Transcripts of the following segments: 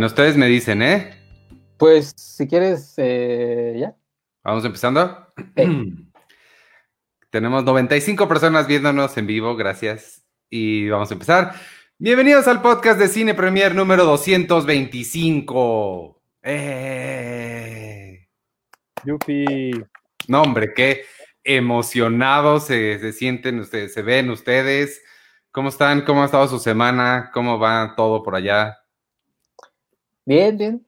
Bueno, ustedes me dicen, ¿eh? Pues si quieres, eh, ya. Vamos empezando. Tenemos 95 personas viéndonos en vivo, gracias. Y vamos a empezar. Bienvenidos al podcast de Cine Premier número 225. ¡Eh! Yupi. No, hombre, qué emocionados se, se sienten ustedes, se ven ustedes. ¿Cómo están? ¿Cómo ha estado su semana? ¿Cómo va todo por allá? Bien, bien.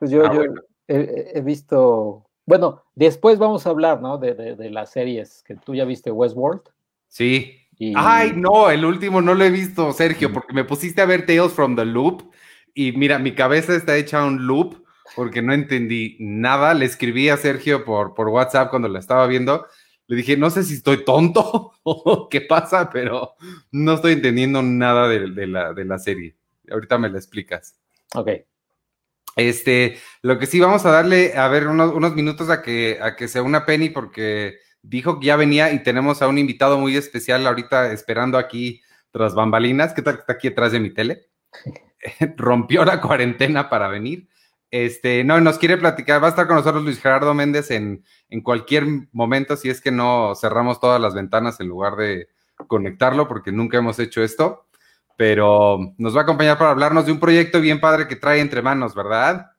Pues yo, Ah, yo bueno. he, he visto. Bueno, después vamos a hablar, ¿no? De, de- de las series que tú ya viste, Westworld. Sí. Y, Ay, no, el último no lo he visto, Sergio, porque me pusiste a ver Tales from the Loop y mira, mi cabeza está hecha un loop porque no entendí nada. Le escribí a Sergio por, por WhatsApp cuando la estaba viendo. Le dije, no sé si estoy tonto o qué pasa, pero no estoy entendiendo nada de, de la, de la serie. Ahorita me la explicas. Ok. Este, lo que sí vamos a darle, a ver, unos, unos minutos a que, a que se una Penny porque dijo que ya venía y tenemos a un invitado muy especial ahorita esperando aquí tras bambalinas. ¿Qué tal que está aquí atrás de mi tele? Rompió la cuarentena para venir. Este, no, nos quiere platicar, va a estar con nosotros Luis Gerardo Méndez en, en cualquier momento, si es que no cerramos todas las ventanas en lugar de conectarlo, porque nunca hemos hecho esto pero nos va a acompañar para hablarnos de un proyecto bien padre que trae entre manos, ¿verdad?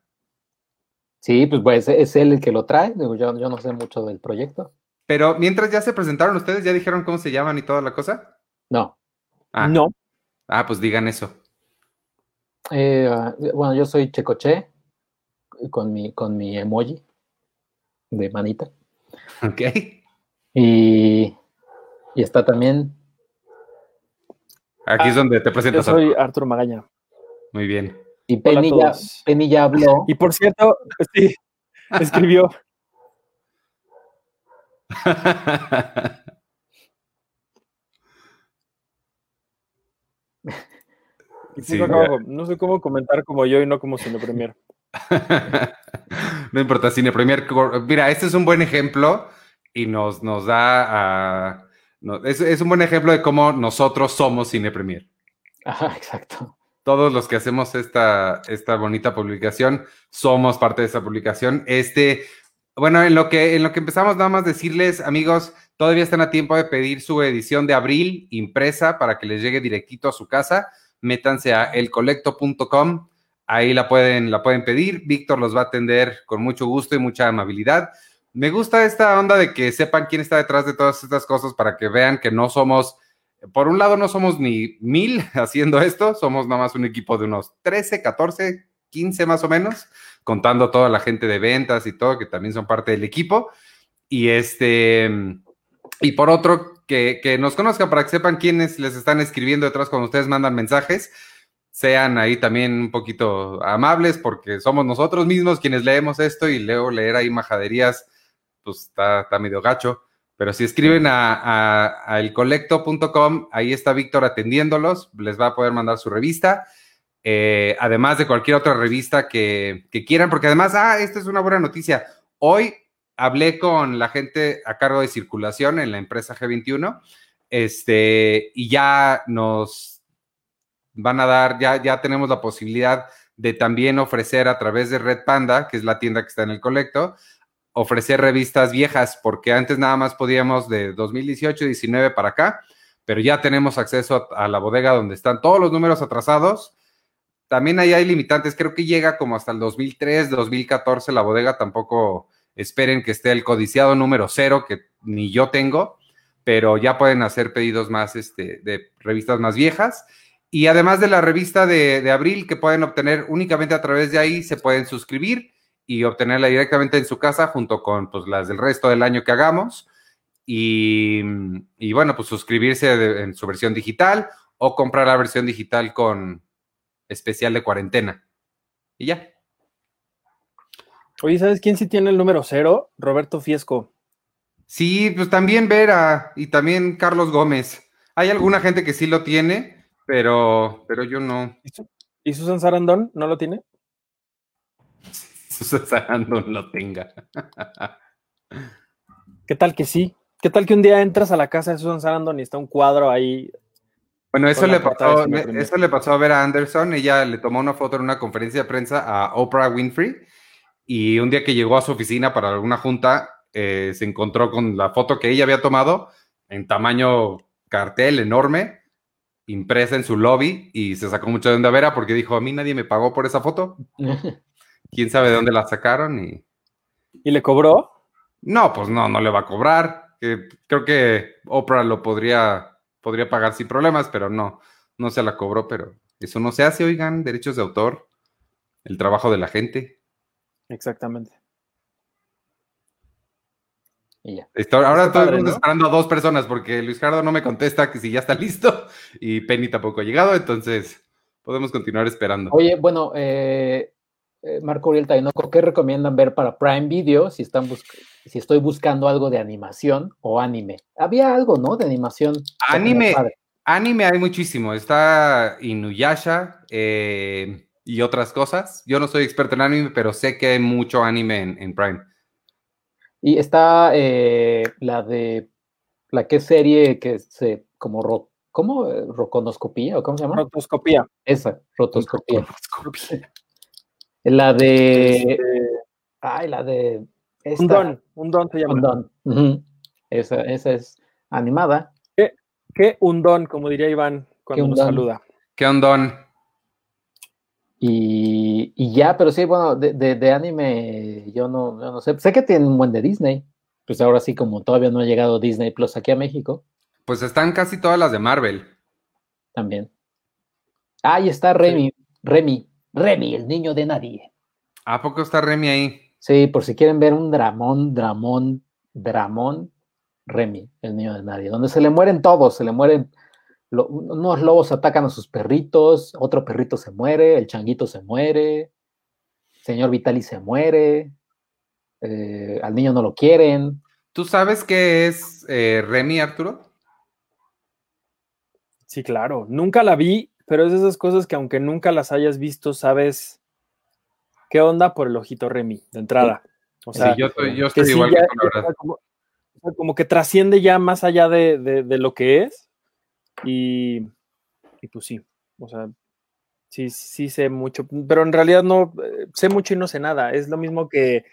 Sí, pues, pues es él el que lo trae. Digo, yo, yo no sé mucho del proyecto. Pero mientras ya se presentaron ustedes, ¿ya dijeron cómo se llaman y toda la cosa? No. Ah, No. ah pues digan eso. Eh, ah, bueno, yo soy Checoche con mi, con mi emoji de manita. Ok. Y, y está también. Aquí es donde te Yo presentas. soy Arturo Magaña. Muy bien. Y Penny ya, todos. Penny ya habló. Y por cierto, sí, escribió. y Sí, abajo, no sé cómo comentar como yo y no como Cine Premier. no importa, Cine Premier. Cor- Mira, este es un buen ejemplo y nos, nos da a. no, es, es un buen ejemplo de cómo nosotros somos Cine Premier. Ajá, exacto. todos los que hacemos esta, esta bonita publicación somos parte de esta publicación. Este, bueno, en lo que, en lo que empezamos, nada más decirles, amigos, todavía están a tiempo de pedir su edición de abril impresa para que les llegue directito a su casa. Métanse a elcolecto.com, ahí la pueden, la pueden pedir. Víctor los va a atender con mucho gusto y mucha amabilidad. Me gusta esta onda de que sepan quién está detrás de todas estas cosas para que vean que no somos por un lado no somos ni mil haciendo esto, somos nada más un equipo de unos 13, 14, 15 más o menos, contando toda la gente de ventas y todo, que también son parte del equipo. Y este, y por otro, que, que nos conozcan para que sepan quiénes les están escribiendo detrás cuando ustedes mandan mensajes. Sean ahí también un poquito amables, porque somos nosotros mismos quienes leemos esto y luego leer ahí majaderías, pues está, está medio gacho. Pero si escriben a, a, a elcolecto.com, ahí está Víctor atendiéndolos, les va a poder mandar su revista, eh, además de cualquier otra revista que, que quieran, porque además, ah, esta es una buena noticia. Hoy hablé con la gente a cargo de circulación en la empresa G21, este, y ya nos van a dar, ya, ya tenemos la posibilidad de también ofrecer a través de Red Panda, que es la tienda que está en el Colecto, ofrecer revistas viejas, porque antes nada más podíamos de 2018, 19 para acá, pero ya tenemos acceso a, la bodega donde están todos los números atrasados. También ahí hay limitantes, creo que llega como hasta el 2003, 2014 la bodega, tampoco esperen que esté el codiciado número cero, que ni yo tengo, pero ya pueden hacer pedidos más este, de revistas más viejas. Y además de la revista de abril, que pueden obtener únicamente a través de ahí, se pueden suscribir y obtenerla directamente en su casa junto con pues, las del resto del año que hagamos. Y, y bueno, pues suscribirse de- en su versión digital o comprar la versión digital con especial de cuarentena. Y ya. Oye, ¿sabes quién sí tiene el número cero? Roberto Fiesco. Sí, pues también Vera y también Carlos Gómez. Hay alguna gente que sí lo tiene, pero, pero yo no. ¿Y, Su- y Susan Sarandon no lo tiene? Susan Sarandon lo tenga. ¿Qué tal que sí? ¿Qué tal que un día entras a la casa de Susan Sarandon y está un cuadro ahí Bueno, eso le, pasó, eso le pasó a Vera Anderson. Ella le tomó una foto en una conferencia de prensa a Oprah Winfrey y un día que llegó a su oficina para alguna junta, eh, se encontró con la foto que ella había tomado en tamaño cartel enorme, impresa en su lobby y se sacó mucho de onda a Vera porque dijo, a mí nadie me pagó por esa foto. ¿Quién sabe de dónde la sacaron? Y ¿Y le cobró? no, pues no, no le va a cobrar. Creo que Oprah lo podría, podría pagar sin problemas, pero no, no se la cobró, pero eso no se hace, oigan, derechos de autor, el trabajo de la gente. Exactamente. y ya. Esto- ahora Está padre, estamos ¿no? esperando a dos personas porque Luis Gerardo no me contesta que si ya está listo y Penny tampoco ha llegado, entonces podemos continuar esperando. Oye, bueno, eh, eh, Marco Uriel Tainoco, ¿qué recomiendan ver para Prime Video si están bus- si estoy buscando algo de animación o anime? Había algo, ¿no? De animación. Anime. Anime hay muchísimo, está Inuyasha eh, y otras cosas. Yo no soy experto en anime, pero sé que hay mucho anime en, en Prime. Y está eh, la de la que serie que se como ro, ¿cómo? Roconoscopía o cómo se llama? Rotoscopía. Esa, rotoscopía. La de Este, ay, la de esta, un don, un don se llama. Un don. Esa, esa es animada. ¿Qué un don, como diría Iván cuando ¿Qué nos saluda? ¿Qué ondón? Y, y ya, pero sí, bueno, de, de- de anime yo no, yo no sé. Sé que tienen un buen de Disney. Pues ahora sí, como todavía no ha llegado Disney Plus aquí a México, Pues están casi todas las de Marvel. también. Ah, y está Remy, Remy, Remy, el niño de nadie. ¿A poco está Remy ahí? Sí, por si quieren ver un dramón, dramón, dramón, Remy, el niño de nadie, donde se le mueren todos, se le mueren, lo- unos lobos atacan a sus perritos, otro perrito se muere, el changuito se muere, señor Vitali se muere, eh, al niño no lo quieren. ¿Tú sabes qué es eh, Remy, Arturo? Sí, claro. Nunca la vi, pero es de esas cosas que aunque nunca las hayas visto, sabes qué onda por el ojito Remy, de entrada. O sea, sí, yo estoy, yo que estoy sí igual ya- que tú, la o verdad. sea, como, o sea, como que trasciende ya más allá de, de- de lo que es. Y, y pues sí, o sea, sí, sí sé mucho, pero en realidad no eh, sé mucho y no sé nada. Es lo mismo que,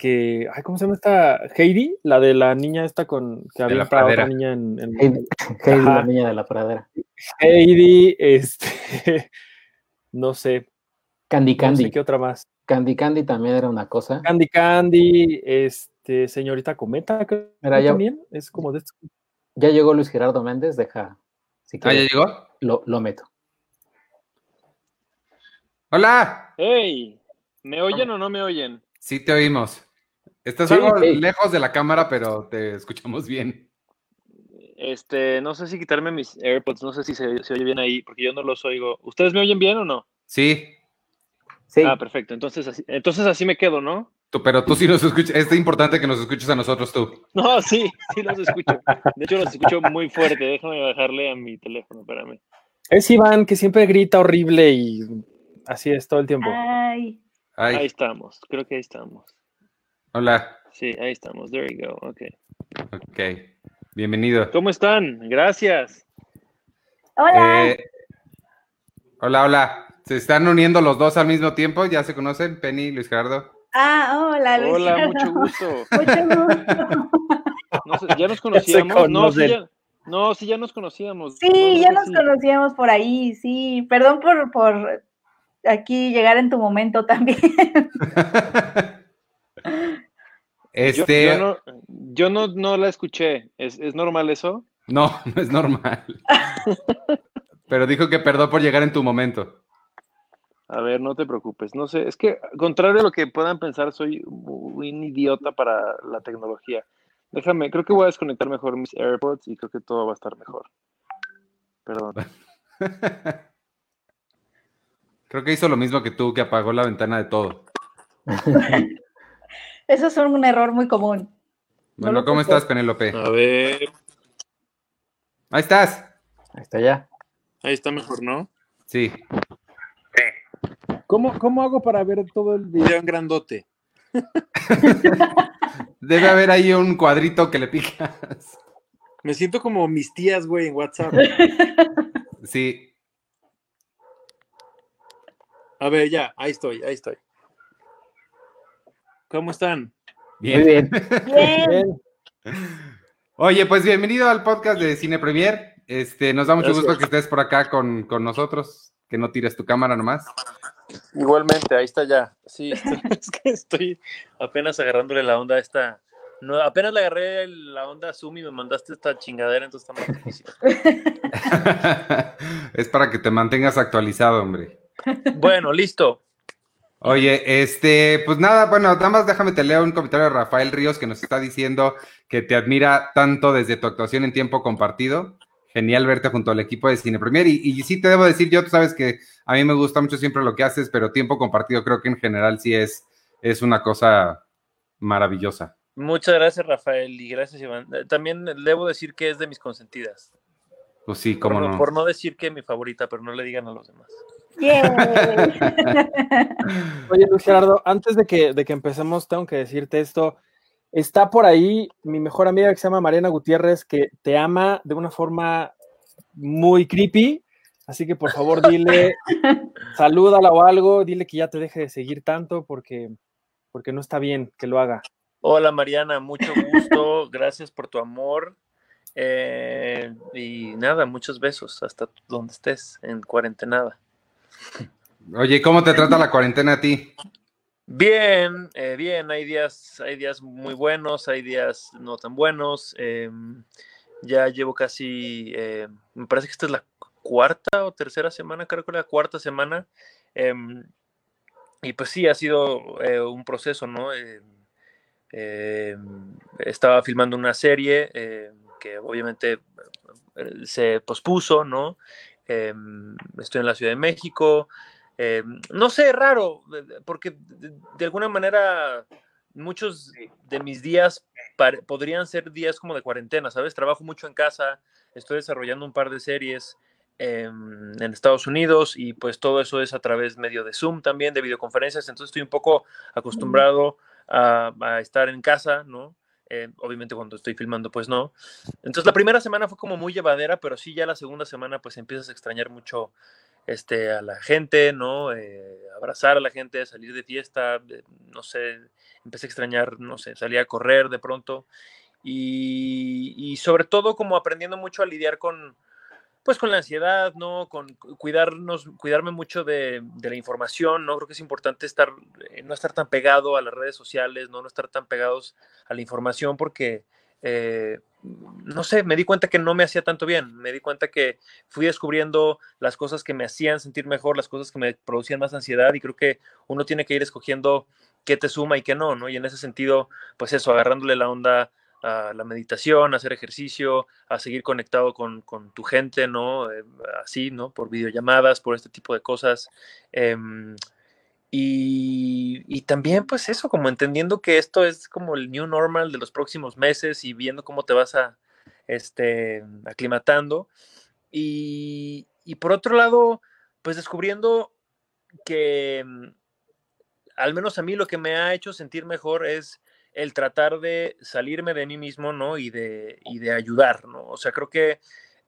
que ay, ¿cómo se llama esta? Heidi, la de la niña esta con que la había otra pradera. niña en, en- Heidi, Heidi, la niña de la pradera. Heidi, este, no sé, Candy no Candy. sé qué otra más. Candy Candy también era una cosa. Candy Candy, este, señorita Cometa, creo Mira, ya, también, es como de estos- ya llegó Luis Gerardo Méndez, deja, si Ah, ¿ya llegó? lo, lo meto. ¡Hola! ¡Hey! ¿Me oyen o no me oyen? Sí, te oímos. Estás Sí, algo sí. lejos de la cámara, pero te escuchamos bien. Este, no sé si quitarme mis AirPods, no sé si se, se oye bien ahí, porque yo no los oigo. ¿Ustedes me oyen bien o no? Sí, Sí, Ah, perfecto. Entonces así, entonces así me quedo, ¿no? tú- pero tú sí nos escuchas. Es importante que nos escuches a nosotros tú. No, sí, sí los escucho. De hecho, los escucho muy fuerte. Déjame bajarle a mi teléfono, espérame. Es Iván que siempre grita horrible y así es todo el tiempo. Ay, Ay, Ahí estamos, creo que ahí estamos. Hola. Sí, ahí estamos. There you go. Ok. Ok. Bienvenido. ¿Cómo están? Gracias. hola. Eh, hola, hola. ¿Se están uniendo los dos al mismo tiempo? ¿Ya se conocen? Penny y Luis Gerardo. ah, hola, Luis. Hola, mucho gusto. Mucho gusto. No sé, ¿Ya nos conocíamos? No, sí, conocen. ya, no, sí, ya nos conocíamos. Sí, No, ya nos conocíamos por ahí, sí. Perdón por, por aquí llegar en tu momento también. Yo, Este, yo no, yo no, no la escuché. ¿Es, ¿Es normal eso? no, no es normal. Pero dijo que perdón por llegar en tu momento. A ver, no te preocupes. No sé, es que, contrario a lo que puedan pensar, soy un idiota para la tecnología. Déjame, creo que voy a desconectar mejor mis AirPods y creo que todo va a estar mejor. Perdón. Creo que hizo lo mismo que tú, que apagó la ventana de todo. Eso es un error muy común. No Bueno, ¿cómo estás, Penélope? A ver, Ahí estás. ahí está ya. ahí está mejor, ¿no? Sí. ¿Cómo, ¿Cómo hago para ver todo el video? Video en grandote. Debe haber ahí un cuadrito que le picas. Me siento como mis tías, güey, en WhatsApp. Sí. A ver, ya, ahí estoy, ahí estoy. ¿Cómo están? Bien. Muy bien. Bien. Oye, pues bienvenido al podcast de Cine Premier. Este, nos da mucho Gracias. gusto que estés por acá con, con nosotros, que no tires tu cámara nomás. Igualmente, ahí está ya. Sí, estoy, es que estoy apenas agarrándole la onda a esta. No, apenas le agarré la onda a Zoom y me mandaste esta chingadera, entonces está más difícil. es para que te mantengas actualizado, hombre. Bueno, listo. Oye, este, pues nada, bueno, nada más déjame te leo un comentario de Rafael Ríos que nos está diciendo que te admira tanto desde tu actuación en tiempo compartido. Genial verte junto al equipo de Cine Premier. Y, y sí te debo decir, yo tú sabes que a mí me gusta mucho siempre lo que haces, pero tiempo compartido creo que en general sí es, es una cosa maravillosa. Muchas gracias, Rafael, y gracias, Iván. Eh, También debo decir que es de mis consentidas. Pues sí, Por cómo no, no. por no decir que es mi favorita, pero no le digan a los demás. Oye, Luis Gerardo, antes de que, de que empecemos, tengo que decirte esto. Está por ahí mi mejor amiga que se llama Mariana Gutiérrez, que te ama de una forma muy creepy. Así que por favor dile, salúdala o algo, dile que ya te deje de seguir tanto porque, porque no está bien que lo haga. Hola, Mariana, mucho gusto. gracias por tu amor. Eh, y nada, muchos besos hasta donde estés, en cuarentenada. Oye, ¿cómo te trata la cuarentena a ti? Bien, eh, bien, hay días, hay días muy buenos, hay días no tan buenos. eh, ya llevo casi, eh, me parece que esta es la cuarta o tercera semana, creo que la cuarta semana. em, y pues sí, ha sido eh, un proceso, ¿no? Eh, estaba filmando una serie que obviamente se pospuso, ¿no? Em, estoy en la Ciudad de México. Eh, no sé, raro, eh, porque de, de alguna manera muchos de mis días podrían ser días como de cuarentena, ¿sabes? Trabajo mucho en casa, estoy desarrollando un par de series em, en Estados Unidos y pues todo eso es a través medio de Zoom también, de videoconferencias, entonces estoy un poco acostumbrado a, a estar en casa, ¿no? Eh, obviamente cuando estoy filmando, pues no. Entonces la primera semana fue como muy llevadera, pero sí ya la segunda semana pues empiezas a extrañar mucho este, a la gente, ¿no? Eh, abrazar a la gente, salir de fiesta, no sé, empecé a extrañar, no sé, salía a correr de pronto y sobre todo como aprendiendo mucho a lidiar con, pues con la ansiedad, ¿no? Con cu- cuidarnos, cuidarme mucho de, de la información, ¿no? Creo que es importante estar, eh, no estar tan pegado a las redes sociales, ¿no? No estar tan pegados a la información porque, eh, no sé, me di cuenta que no me hacía tanto bien, me di cuenta que fui descubriendo las cosas que me hacían sentir mejor, las cosas que me producían más ansiedad y creo que uno tiene que ir escogiendo qué te suma y qué no, ¿no? Y en ese sentido, pues eso, agarrándole la onda a la meditación, a hacer ejercicio, a seguir conectado con, tu gente, ¿no? Eh, así, ¿no? Por videollamadas, por este tipo de cosas. Em, y, y también, pues eso, como entendiendo que esto es como el new normal de los próximos meses y viendo cómo te vas a, este, aclimatando. Y, y por otro lado, pues descubriendo que mm, al menos a mí lo que me ha hecho sentir mejor es el tratar de salirme de mí mismo, ¿no? Y de, y de ayudar, ¿no? O sea, creo que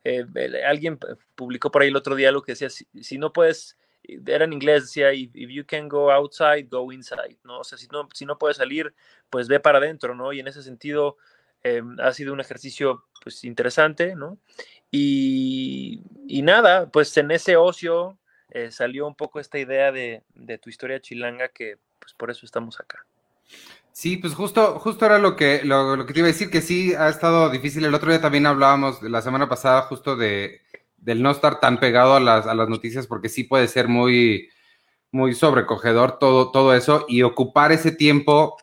eh, alguien publicó por ahí el otro día lo que decía, si, si no puedes, era en inglés, decía, if you can go outside, go inside, ¿no? O sea, si no, si no puedes salir, pues ve para adentro, ¿no? Y en ese sentido eh, ha sido un ejercicio, pues, interesante, ¿no? Y, y nada, pues en ese ocio eh, salió un poco esta idea de, de tu historia chilanga que, pues, por eso estamos acá. Sí, pues justo, justo era lo que, lo, lo que te iba a decir, que sí ha estado difícil. El otro día también hablábamos, la semana pasada, justo de, del no estar tan pegado a las, a las noticias, porque sí puede ser muy, muy sobrecogedor todo, todo eso, y ocupar ese tiempo,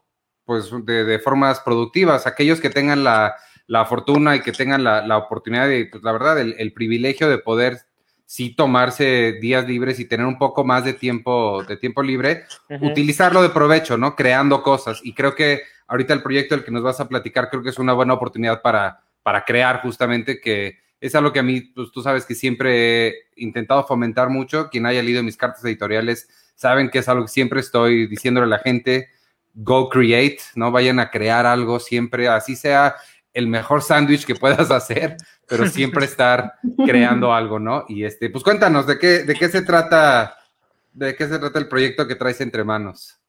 pues, de, de formas productivas. Aquellos que tengan la, la fortuna y que tengan la, la oportunidad de, pues, la verdad, el, el privilegio de poder sí tomarse días libres y tener un poco más de tiempo, de tiempo libre, utilizarlo de provecho, ¿no? Creando cosas. Y creo que ahorita el proyecto del que nos vas a platicar, creo que es una buena oportunidad para, para crear justamente, que es algo que a mí, pues tú sabes que siempre he intentado fomentar mucho. Quien haya leído mis cartas editoriales saben que es algo que siempre estoy diciéndole a la gente, go create, ¿no? Vayan a crear algo siempre, así sea el mejor sándwich que puedas hacer, pero siempre estar creando algo, ¿no? Y este, pues cuéntanos, ¿de qué, de qué se trata, de qué se trata el proyecto que traes entre manos?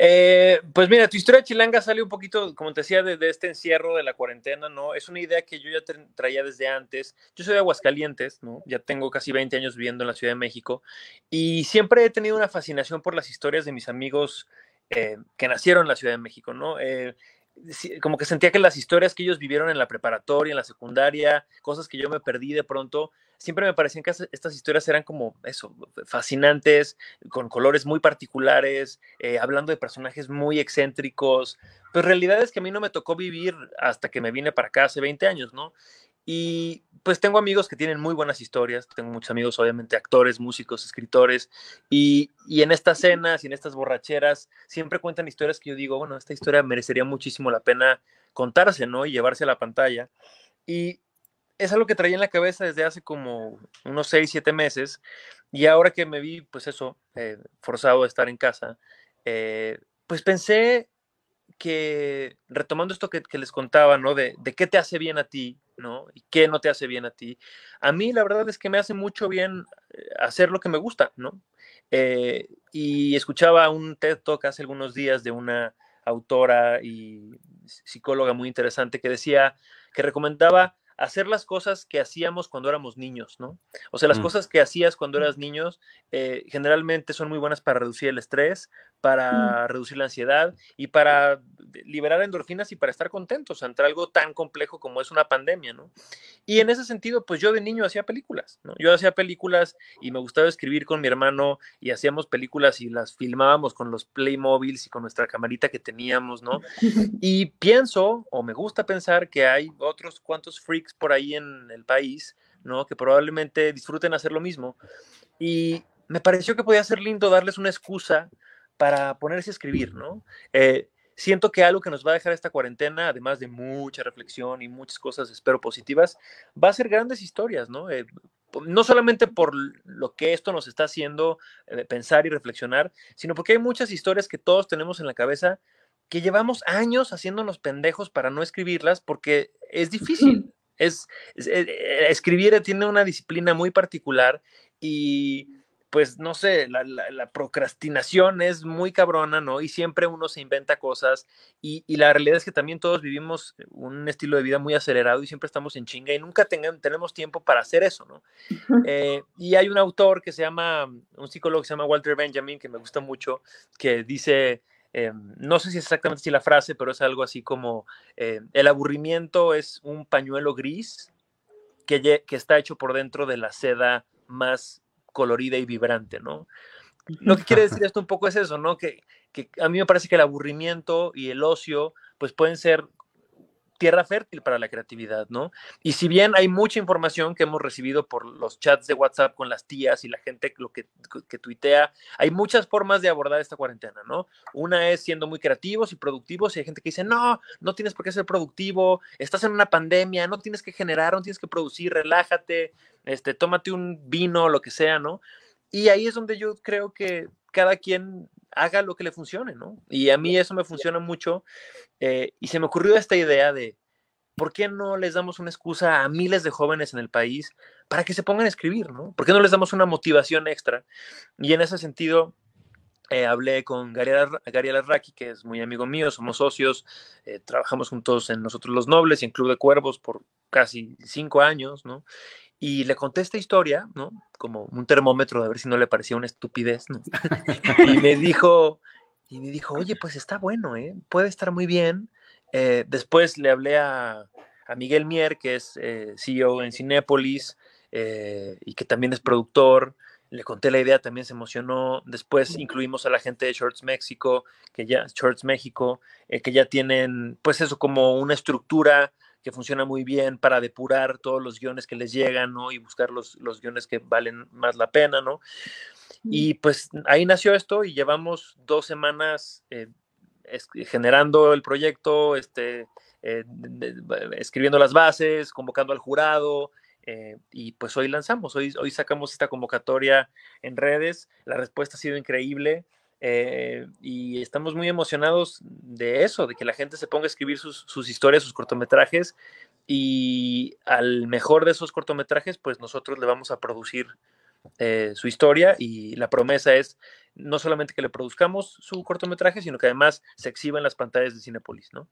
Eh, pues mira, tu historia chilanga sale un poquito, como te decía, de, este encierro de la cuarentena, ¿no? Es una idea que yo ya traía desde antes. Yo soy de Aguascalientes, ¿no? Ya tengo casi 20 años viviendo en la Ciudad de México y siempre he tenido una fascinación por las historias de mis amigos eh, que nacieron en la Ciudad de México, ¿no? Eh, como que sentía que las historias que ellos vivieron en la preparatoria, en la secundaria, cosas que yo me perdí de pronto, siempre me parecían que estas historias eran como eso, fascinantes, con colores muy particulares, eh, hablando de personajes muy excéntricos, pero realidad es que a mí no me tocó vivir hasta que me vine para acá hace 20 años, ¿no? Y pues tengo amigos que tienen muy buenas historias, tengo muchos amigos, obviamente, actores, músicos, escritores, y, y, en estas cenas y en estas borracheras siempre cuentan historias que yo digo, bueno, esta historia merecería muchísimo la pena contarse, ¿no? Y llevarse a la pantalla. Y es algo que traía en la cabeza desde hace como unos seis, siete meses, y ahora que me vi, pues eso, eh, forzado a estar en casa, eh, pues pensé que, retomando esto que, les contaba, ¿no? De, de qué te hace bien a ti, ¿no? Y qué no te hace bien a ti. A mí la verdad es que me hace mucho bien eh, hacer lo que me gusta, ¿no? Eh, y escuchaba un TED Talk hace algunos días de una autora y psicóloga muy interesante que decía, que recomendaba hacer las cosas que hacíamos cuando éramos niños, ¿no? O sea, las mm. cosas que hacías cuando eras niños eh, generalmente son muy buenas para reducir el estrés, Mm. para reducir la ansiedad y para liberar endorfinas y para estar contentos ante algo tan complejo como es una pandemia, ¿no? Y en ese sentido, pues yo de niño hacía películas, ¿no? Yo hacía películas y me gustaba escribir con mi hermano y hacíamos películas y las filmábamos con los Playmobiles y con nuestra camarita que teníamos, ¿no? Y pienso, o me gusta pensar que hay otros cuantos freaks por ahí en el país, ¿no? Que probablemente disfruten hacer lo mismo. Y me pareció que podía ser lindo darles una excusa para ponerse a escribir, ¿no? Eh, siento que algo que nos va a dejar esta cuarentena, además de mucha reflexión y muchas cosas, espero, positivas, va a ser grandes historias, ¿no? Eh, no solamente por lo que esto nos está haciendo eh, pensar y reflexionar, sino porque hay muchas historias que todos tenemos en la cabeza que llevamos años haciéndonos pendejos para no escribirlas porque es difícil. Es, escribir tiene una disciplina muy particular y pues no sé, la, procrastinación es muy cabrona, ¿no? Y siempre uno se inventa cosas y, la realidad es que también todos vivimos un estilo de vida muy acelerado y siempre estamos en chinga y nunca tenemos tiempo para hacer eso, ¿no? Eh, y hay un autor que se llama, un psicólogo que se llama Walter Benjamin, que me gusta mucho, que dice... Eh, no sé si es exactamente si la frase, pero es algo así como eh, el aburrimiento es un pañuelo gris que, que está hecho por dentro de la seda más colorida y vibrante, ¿no? Lo que quiere decir esto un poco es eso, ¿no? Que, que a mí me parece que el aburrimiento y el ocio, pues pueden ser tierra fértil para la creatividad, ¿no? Y si bien hay mucha información que hemos recibido por los chats de WhatsApp con las tías y la gente lo que, que tuitea, hay muchas formas de abordar esta cuarentena, ¿no? Una es siendo muy creativos y productivos y hay gente que dice, no, no tienes por qué ser productivo, estás en una pandemia, no tienes que generar, no tienes que producir, relájate, este, tómate un vino, lo que sea, ¿no? Y ahí es donde yo creo que cada quien haga lo que le funcione, ¿no? Y a mí eso me funciona mucho. Eh, y se me ocurrió esta idea de, ¿por qué no les damos una excusa a miles de jóvenes en el país para que se pongan a escribir, ¿no? ¿Por qué no les damos una motivación extra? Y en ese sentido, eh, hablé con Gary Arraki, que es muy amigo mío, somos socios, eh, trabajamos juntos en Nosotros los Nobles y en Club de Cuervos por casi cinco años, ¿no? Y le conté esta historia, ¿no? Como un termómetro de ver si no le parecía una estupidez, ¿no? y me dijo, y me dijo, oye, pues está bueno, ¿eh? Puede estar muy bien. Eh, después le hablé a, a, Miguel Mier, que es eh, CEO en Cinépolis eh, y que también es productor. Le conté la idea, también se emocionó. Después incluimos a la gente de Shorts México, que ya, Shorts México, que ya tienen, pues eso, como una estructura que funciona muy bien para depurar todos los guiones que les llegan, ¿no? Y buscar los, los guiones que valen más la pena, ¿no? Y pues ahí nació esto y llevamos dos semanas eh, generando el proyecto, este, eh, escribiendo las bases, convocando al jurado, eh, y pues hoy lanzamos, hoy, hoy sacamos esta convocatoria en redes, la respuesta ha sido increíble, eh, y estamos muy emocionados de eso, de que la gente se ponga a escribir sus, sus historias, sus cortometrajes y al mejor de esos cortometrajes, pues nosotros le vamos a producir eh, su historia y la promesa es no solamente que le produzcamos su cortometraje, sino que además se exhiba en las pantallas de Cinepolis, ¿no?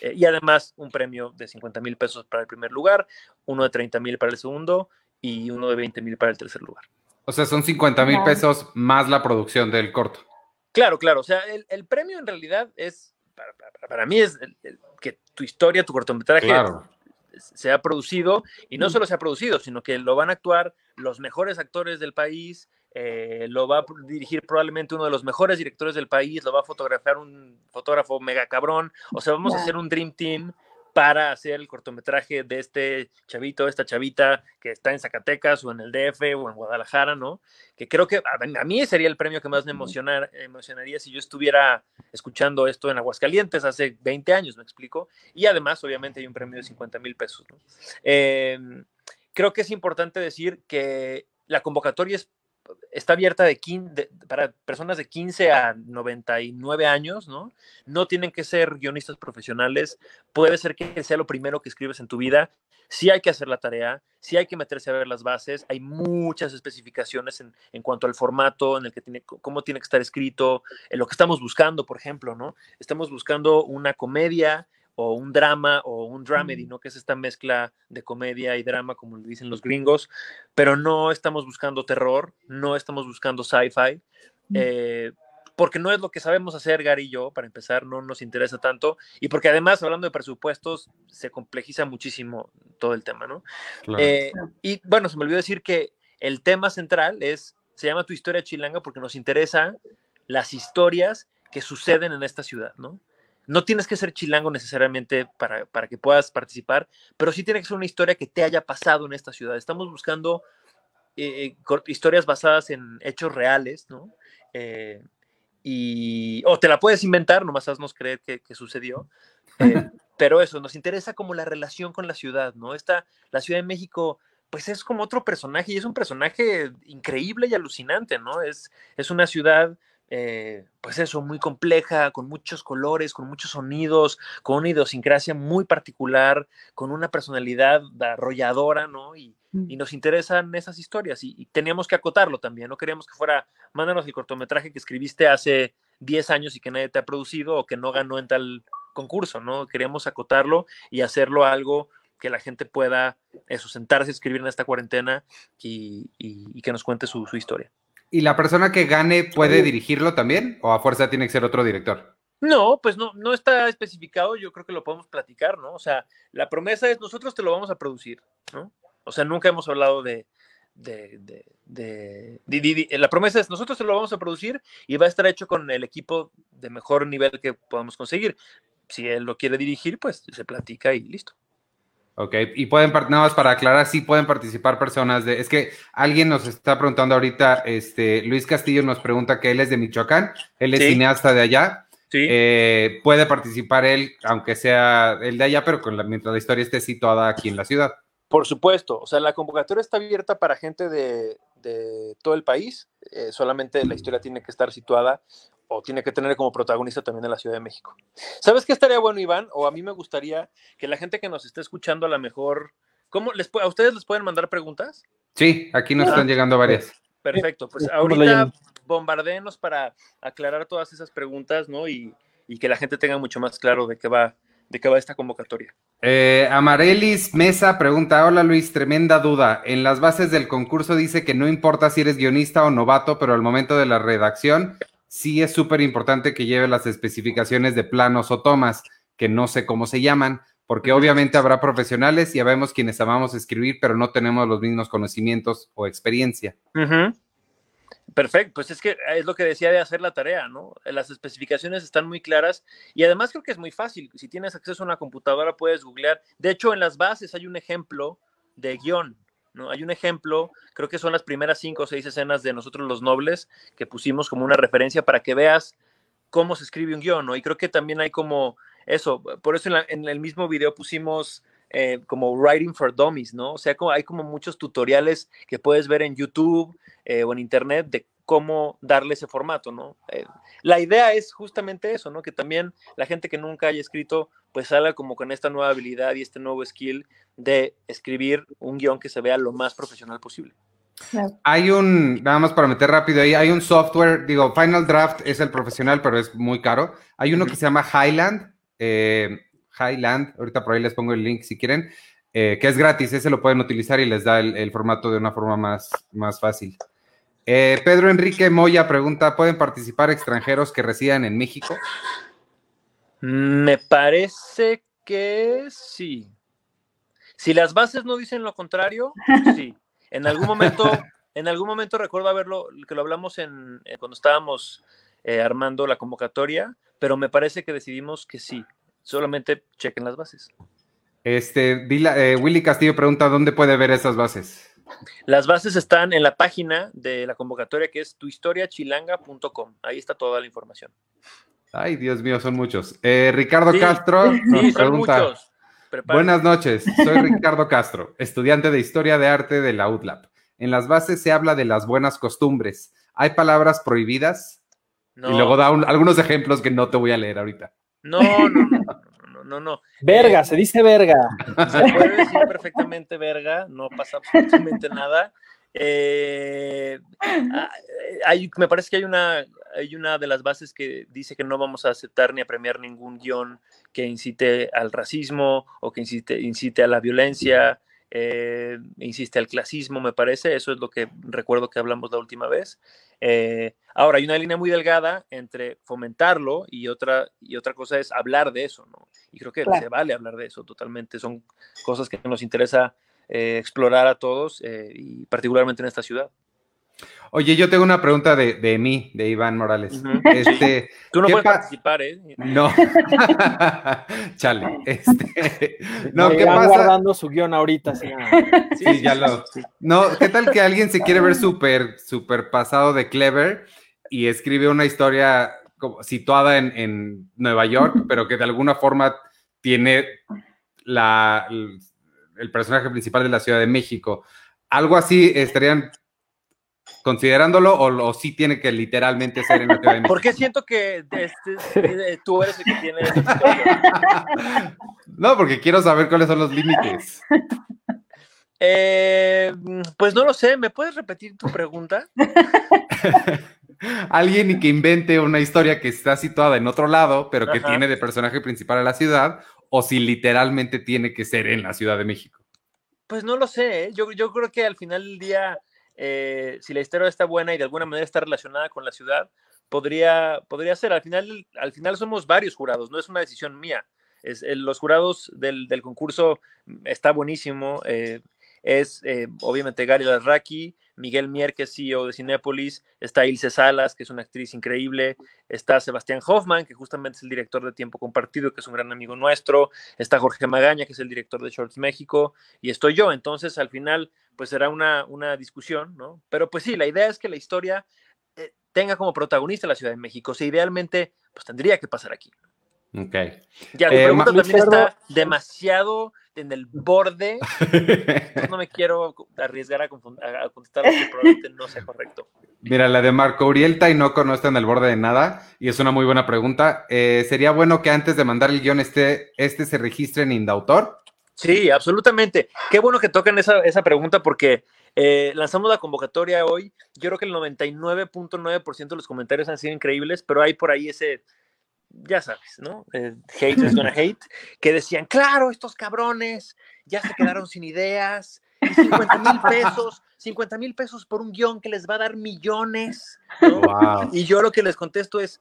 Eh, y además un premio de 50 mil pesos para el primer lugar, uno de 30 mil para el segundo y uno de 20 mil para el tercer lugar. O sea, son 50 mil pesos más la producción del corto. Claro, claro. O sea, el, el premio en realidad es, para, para, para mí es el, el, que tu historia, tu cortometraje Claro. se ha producido y no solo se ha producido, sino que lo van a actuar los mejores actores del país, eh, lo va a dirigir probablemente uno de los mejores directores del país, lo va a fotografiar un fotógrafo mega cabrón, o sea, vamos a hacer un Dream Team para hacer el cortometraje de este chavito, esta chavita que está en Zacatecas o en el DF o en Guadalajara, ¿no? Que creo que a, mí sería el premio que más me emocionar, emocionaría si yo estuviera escuchando esto en Aguascalientes hace 20 años, ¿me explico? Y además, obviamente, hay un premio de 50 mil pesos, ¿no? Eh, creo que es importante decir que la convocatoria es está abierta de 15, de, para personas de 15 a 99 años, ¿no? No tienen que ser guionistas profesionales, puede ser que sea lo primero que escribes en tu vida, sí hay que hacer la tarea, sí hay que meterse a ver las bases, hay muchas especificaciones en, en cuanto al formato, en el que tiene, cómo tiene que estar escrito, en lo que estamos buscando, por ejemplo, ¿no? Estamos buscando una comedia o un drama o un dramedy, ¿no? Que es esta mezcla de comedia y drama, como le dicen los gringos, pero no estamos buscando terror, no estamos buscando sci-fi, eh, porque no es lo que sabemos hacer Gary y yo, para empezar, no nos interesa tanto, y porque además, hablando de presupuestos, se complejiza muchísimo todo el tema, ¿no? Claro. Eh, y bueno, se me olvidó decir que el tema central es, se llama Tu historia chilanga porque nos interesa las historias que suceden en esta ciudad, ¿no? No tienes que ser chilango necesariamente para, para, que puedas participar, pero sí tiene que ser una historia que te haya pasado en esta ciudad. Estamos buscando eh, historias basadas en hechos reales, ¿no? Eh, y, o te la puedes inventar, nomás haznos creer que, que sucedió. Eh, pero eso, nos interesa como la relación con la ciudad, ¿no? Esta, la Ciudad de México, pues es como otro personaje y es un personaje increíble y alucinante, ¿no? Es, es una ciudad eh, pues eso, muy compleja, con muchos colores, con muchos sonidos, con una idiosincrasia muy particular, con una personalidad arrolladora, ¿no? Y, y nos interesan esas historias y, y, teníamos que acotarlo también, no queríamos que fuera, mándanos el cortometraje que escribiste hace 10 años y que nadie te ha producido o que no ganó en tal concurso, ¿no? Queríamos acotarlo y hacerlo algo que la gente pueda eso, sentarse escribir en esta cuarentena y, y que nos cuente su, su historia. ¿Y la persona que gane puede dirigirlo también? ¿O a fuerza tiene que ser otro director? No, pues no, no está especificado, yo creo que lo podemos platicar, ¿no? O sea, la promesa es nosotros te lo vamos a producir, ¿no? O sea, nunca hemos hablado de, de, de, de, de, la promesa es nosotros te lo vamos a producir y va a estar hecho con el equipo de mejor nivel que podamos conseguir. Si él lo quiere dirigir, pues se platica y listo. Ok, y pueden, nada más para aclarar, sí pueden participar personas de, es que alguien nos está preguntando ahorita, este, Luis Castillo nos pregunta que él es de Michoacán, él es sí. cineasta de allá, sí. eh, puede participar él, aunque sea el de allá, pero con la, mientras la historia esté situada aquí en la ciudad. Por supuesto, o sea, la convocatoria está abierta para gente de, de todo el país, eh, solamente la historia tiene que estar situada o tiene que tener como protagonista también en la Ciudad de México. ¿Sabes qué estaría bueno, Iván? O a mí me gustaría que la gente que nos esté escuchando a lo mejor, ¿cómo les ¿a ustedes les pueden mandar preguntas? Sí, aquí nos ah, están llegando varias. Perfecto, pues ahorita bombardeenos para aclarar todas esas preguntas, ¿no? Y, y, que la gente tenga mucho más claro de qué va, de qué va esta convocatoria. Eh, Amarelis Mesa pregunta, hola Luis, tremenda duda. En las bases del concurso dice que no importa si eres guionista o novato, pero al momento de la redacción sí es súper importante que lleve las especificaciones de planos o tomas, que no sé cómo se llaman, porque obviamente habrá profesionales y habemos quienes amamos escribir, pero no tenemos los mismos conocimientos o experiencia. Uh -huh. Perfecto, pues es que es lo que decía de hacer la tarea, ¿no? Las especificaciones están muy claras y además creo que es muy fácil. Si tienes acceso a una computadora puedes googlear. De hecho, en las bases hay un ejemplo de guion, Hay un ejemplo, creo que son las primeras cinco o seis escenas de Nosotros los Nobles que pusimos como una referencia para que veas cómo se escribe un guion, ¿no? Y creo que también hay como eso, por eso en, el mismo video pusimos eh, como Writing for Dummies, ¿no? O sea, hay como muchos tutoriales que puedes ver en YouTube eh, o en Internet de cómo darle ese formato, ¿no? Eh, la idea es justamente eso, ¿no? Que también la gente que nunca haya escrito, pues salga como con esta nueva habilidad y este nuevo skill de escribir un guion que se vea lo más profesional posible. Hay un, nada más para meter rápido ahí, hay un software, digo, Final Draft es el profesional, pero es muy caro. Hay uno que se llama Highland, eh, Highland, ahorita por ahí les pongo el link si quieren, eh, que es gratis, ese lo pueden utilizar y les da el, el formato de una forma más, más fácil. Eh, Pedro Enrique Moya pregunta, ¿pueden participar extranjeros que residan en México? Me parece que sí. Si las bases no dicen lo contrario, sí. En algún momento, en algún momento recuerdo haberlo, que lo hablamos en, cuando estábamos eh, armando la convocatoria, pero me parece que decidimos que sí. Solamente chequen las bases. Este, eh, Willy Castillo pregunta, ¿dónde puede ver esas bases? Las bases están en la página de la convocatoria que es tuhistoriachilanga.com. Ahí está toda la información. Ay, Dios mío, son muchos. Eh, Ricardo Sí, Castro nos Sí, son pregunta, muchos. Buenas noches, soy Ricardo Castro, estudiante de Historia de Arte de la UTLAP. En las bases se habla de las buenas costumbres. ¿Hay palabras prohibidas? No, Y luego da un- algunos ejemplos que no te voy a leer ahorita. no, no, no, no, no. Verga, se dice verga. Se puede decir perfectamente verga, no pasa absolutamente nada. Eh, ah, hay- me parece que hay una, hay una de las bases que dice que no vamos a aceptar ni a premiar ningún guion que incite al racismo o que incite, incite a la violencia, eh, incite al clasismo, me parece. Eso es lo que recuerdo que hablamos la última vez. Eh, ahora, hay una línea muy delgada entre fomentarlo y otra, y otra cosa es hablar de eso, ¿no? Y creo que Claro. se vale hablar de eso totalmente. Son cosas que nos interesa eh, explorar a todos y particularmente en esta ciudad. Oye, yo tengo una pregunta de, de mí, de Iván Morales. Este, Tú no ¿Qué puedes pa- participar, ¿eh? no. Chale. Este, no, Me ¿qué van pasa? guardando su guion ahorita. así, ah. Sí, ya lo. No, ¿qué tal que alguien se quiere ver súper, súper pasado de clever y escribe una historia como situada en, en Nueva York, pero que de alguna forma tiene la, el, el personaje principal de la Ciudad de México? ¿Algo así estarían considerándolo o, o sí tiene que literalmente ser en la Ciudad de México? Porque siento que este, tú eres el que tiene. No, porque quiero saber cuáles son los límites. Eh, pues no lo sé, ¿me puedes repetir tu pregunta? Alguien y que invente una historia que está situada en otro lado, pero que Ajá. tiene de personaje principal a la ciudad, o si literalmente tiene que ser en la Ciudad de México. Pues no lo sé, ¿eh? yo, yo creo que al final del día, eh, si la historia está buena y de alguna manera está relacionada con la ciudad, podría, podría ser. Al final, al final somos varios jurados, no es una decisión mía. El- los jurados del, concurso mm, está buenísimo. eh, es eh, obviamente Gary Larraqui, Miguel Mier, que es CEO de Cinépolis, está Ilse Salas, que es una actriz increíble, está Sebastián Hoffman, que justamente es el director de Tiempo Compartido, que es un gran amigo nuestro, está Jorge Magaña, que es el director de Shorts México, y estoy yo. Entonces, al final, pues será una, una discusión, ¿no? Pero pues sí, la idea es que la historia eh, tenga como protagonista la Ciudad de México. O sea, idealmente, pues tendría que pasar aquí. Ok. Ya, tu Eh, pregunta también está demasiado en el borde. No me quiero arriesgar a, a- contestar algo que probablemente no sea correcto. Mira, la de Marco Uriel Tainoco no está en el borde de nada y es una muy buena pregunta. Eh, ¿Sería bueno que antes de mandar el guion este, este se registre en Indautor? Sí, absolutamente. Qué bueno que tocan esa, esa pregunta porque eh, lanzamos la convocatoria hoy. Yo creo que el 99.9% de los comentarios han sido increíbles, pero hay por ahí ese, ya sabes, ¿no? Eh, hate is gonna hate, que decían, claro, estos cabrones ya se quedaron sin ideas. Y 50 mil pesos, 50 mil pesos por un guion que les va a dar millones. ¿no? Wow. Y yo lo que les contesto es,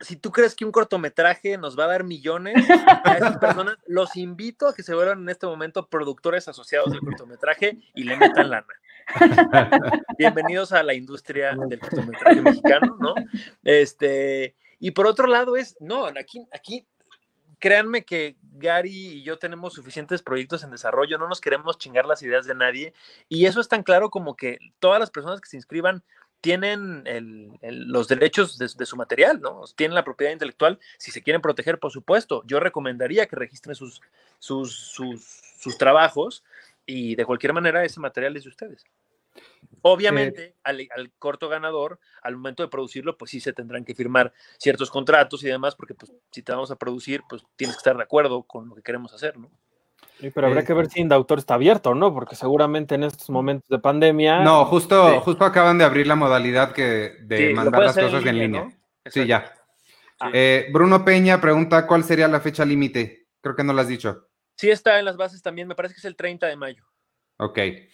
si tú crees que un cortometraje nos va a dar millones, a esas personas los invito a que se vuelvan en este momento productores asociados del cortometraje y le metan lana. Bienvenidos a la industria del cortometraje mexicano, ¿no? Este, y por otro lado es, no, aquí, aquí, créanme que Gary y yo tenemos suficientes proyectos en desarrollo, no nos queremos chingar las ideas de nadie, y eso es tan claro como que todas las personas que se inscriban tienen el- el- los derechos de, de su material, ¿no? Tienen la propiedad intelectual. Si se quieren proteger, por supuesto, yo recomendaría que registren sus, sus, sus, sus trabajos y de cualquier manera ese material es de ustedes. Obviamente, al, al corto ganador, al momento de producirlo, pues sí se tendrán que firmar ciertos contratos y demás, porque pues si te vamos a producir, pues tienes que estar de acuerdo con lo que queremos hacer, ¿no? Sí, pero habrá Eh, que ver si Indautor está abierto, ¿no? Porque seguramente en estos momentos de pandemia. No, justo, Sí. justo acaban de abrir la modalidad que, de Sí, mandar las cosas en línea. ¿no? Sí, ya. Eh, Bruno Peña pregunta cuál sería la fecha límite. Creo que no lo has dicho. Sí está en las bases también, me parece que es el 30 de mayo. Ok. Eh.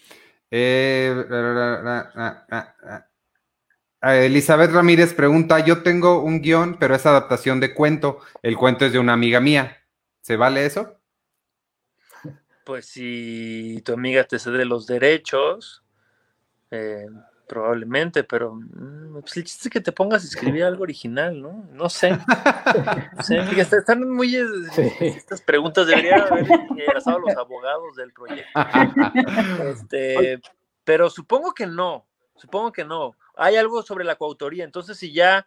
Eh, Elizabeth Ramírez pregunta, yo tengo un guion, pero es adaptación de cuento. El cuento es de una amiga mía. ¿Se vale eso? Pues si tu amiga te cede los derechos, eh, probablemente, pero mm, pues el chiste es que te pongas a escribir algo original, ¿no? No sé. No están muy... eh, Sí. Estas preguntas deberían haber enlazado los abogados del proyecto. Este, pero supongo que no, supongo que no. Hay algo sobre la coautoría, entonces si ya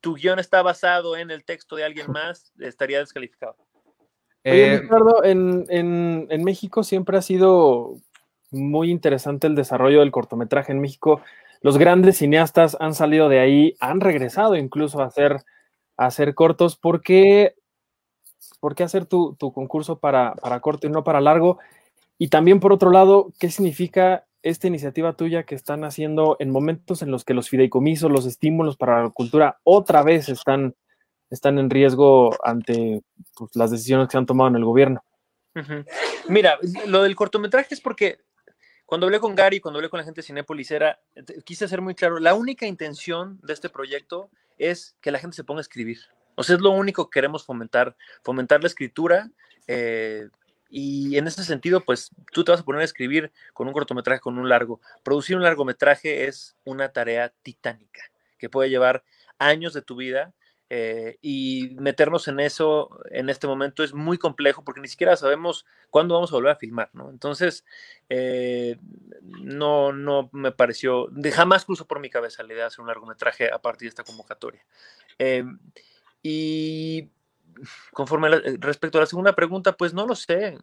tu guion está basado en el texto de alguien más, estaría descalificado. Oye, Eh, Ricardo, en, en- en México siempre ha sido muy interesante el desarrollo del cortometraje en México. Los grandes cineastas han salido de ahí, han regresado incluso a hacer, a hacer cortos. ¿Por qué, por qué hacer tu, tu concurso para, para corto y no para largo? Y también, por otro lado, ¿qué significa esta iniciativa tuya que están haciendo en momentos en los que los fideicomisos, los estímulos para la cultura otra vez están, están en riesgo ante pues, las decisiones que se han tomado en el gobierno? Mira, lo del cortometraje es porque cuando hablé con Gary, cuando hablé con la gente de Cinépolis, era, quise ser muy claro, la única intención de este proyecto es que la gente se ponga a escribir. O sea, es lo único que queremos fomentar, fomentar la escritura. eh, y en ese sentido, pues tú te vas a poner a escribir con un cortometraje, con un largo. Producir un largometraje es una tarea titánica que puede llevar años de tu vida eh, y meternos en eso en este momento es muy complejo porque ni siquiera sabemos cuándo vamos a volver a filmar, ¿no? Entonces, eh, no, no me pareció, de, jamás cruzó por mi cabeza la idea de hacer un largometraje a partir de esta convocatoria. Eh, y conforme eh, respecto a la segunda pregunta, pues no lo sé,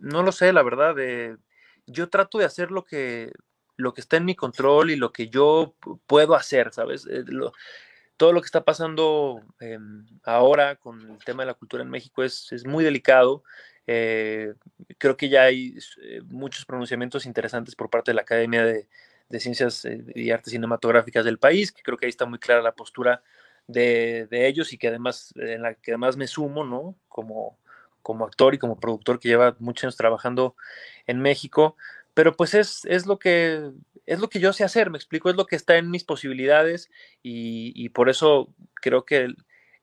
no lo sé, la verdad. yo trato de hacer lo que, lo que está en mi control y lo que yo pu- puedo hacer, ¿sabes? Todo lo que está pasando em, ahora con el tema de la cultura en México es, es muy delicado. Eh, creo que ya hay eh, muchos pronunciamientos interesantes por parte de la Academia de, de Ciencias eh, y Artes Cinematográficas del país, que creo que ahí está muy clara la postura de, de ellos y que además, en la que además me sumo, ¿no? Como, como actor y como productor que lleva muchos años trabajando en México, pero pues es, es lo que es lo que yo sé hacer, me explico, es lo que está en mis posibilidades y, y por eso creo que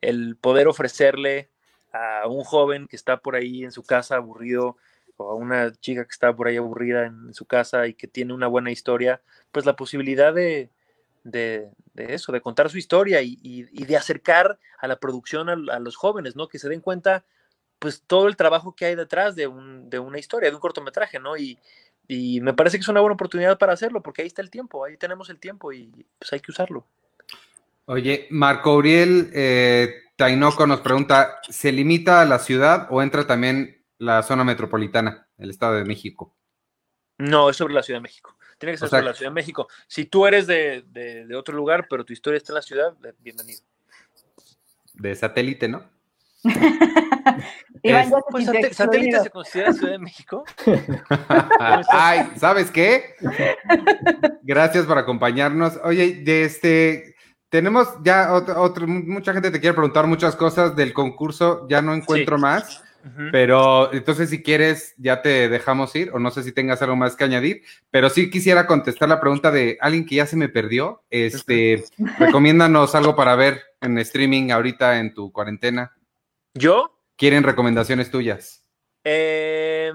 el, poder ofrecerle a un joven que está por ahí en su casa aburrido o a una chica que está por ahí aburrida en su casa y que tiene una buena historia, pues la posibilidad de, de, eso, de contar su historia y, y- y de acercar a la producción a, a los jóvenes, ¿no? Que se den cuenta, pues, todo el trabajo que hay detrás de, un, de una historia, de un cortometraje, ¿no? Y, y me parece que es una buena oportunidad para hacerlo, porque ahí está el tiempo, ahí tenemos el tiempo y pues hay que usarlo. Oye, Marco Uriel eh, Tainoco nos pregunta, ¿se limita a la ciudad o entra también la zona metropolitana, el Estado de México? No, es sobre la Ciudad de México. Tiene que ser O sea- sobre la Ciudad de México. Si tú eres de, de- de otro lugar, pero tu historia está en la ciudad, bienvenido. De satélite, ¿no? Iván Pues satélite se considera Ciudad de México. Ay, ¿sabes qué? Gracias por acompañarnos. Oye, de este, tenemos ya otro, otro- mucha gente te quiere preguntar muchas cosas del concurso, ya no encuentro Sí. más, pero entonces si quieres ya te dejamos ir o no sé si tengas algo más que añadir, pero sí quisiera contestar la pregunta de alguien que ya se me perdió. Este, recomiéndanos algo para ver en streaming ahorita en tu cuarentena. ¿Yo? ¿Quieren recomendaciones tuyas? Eh,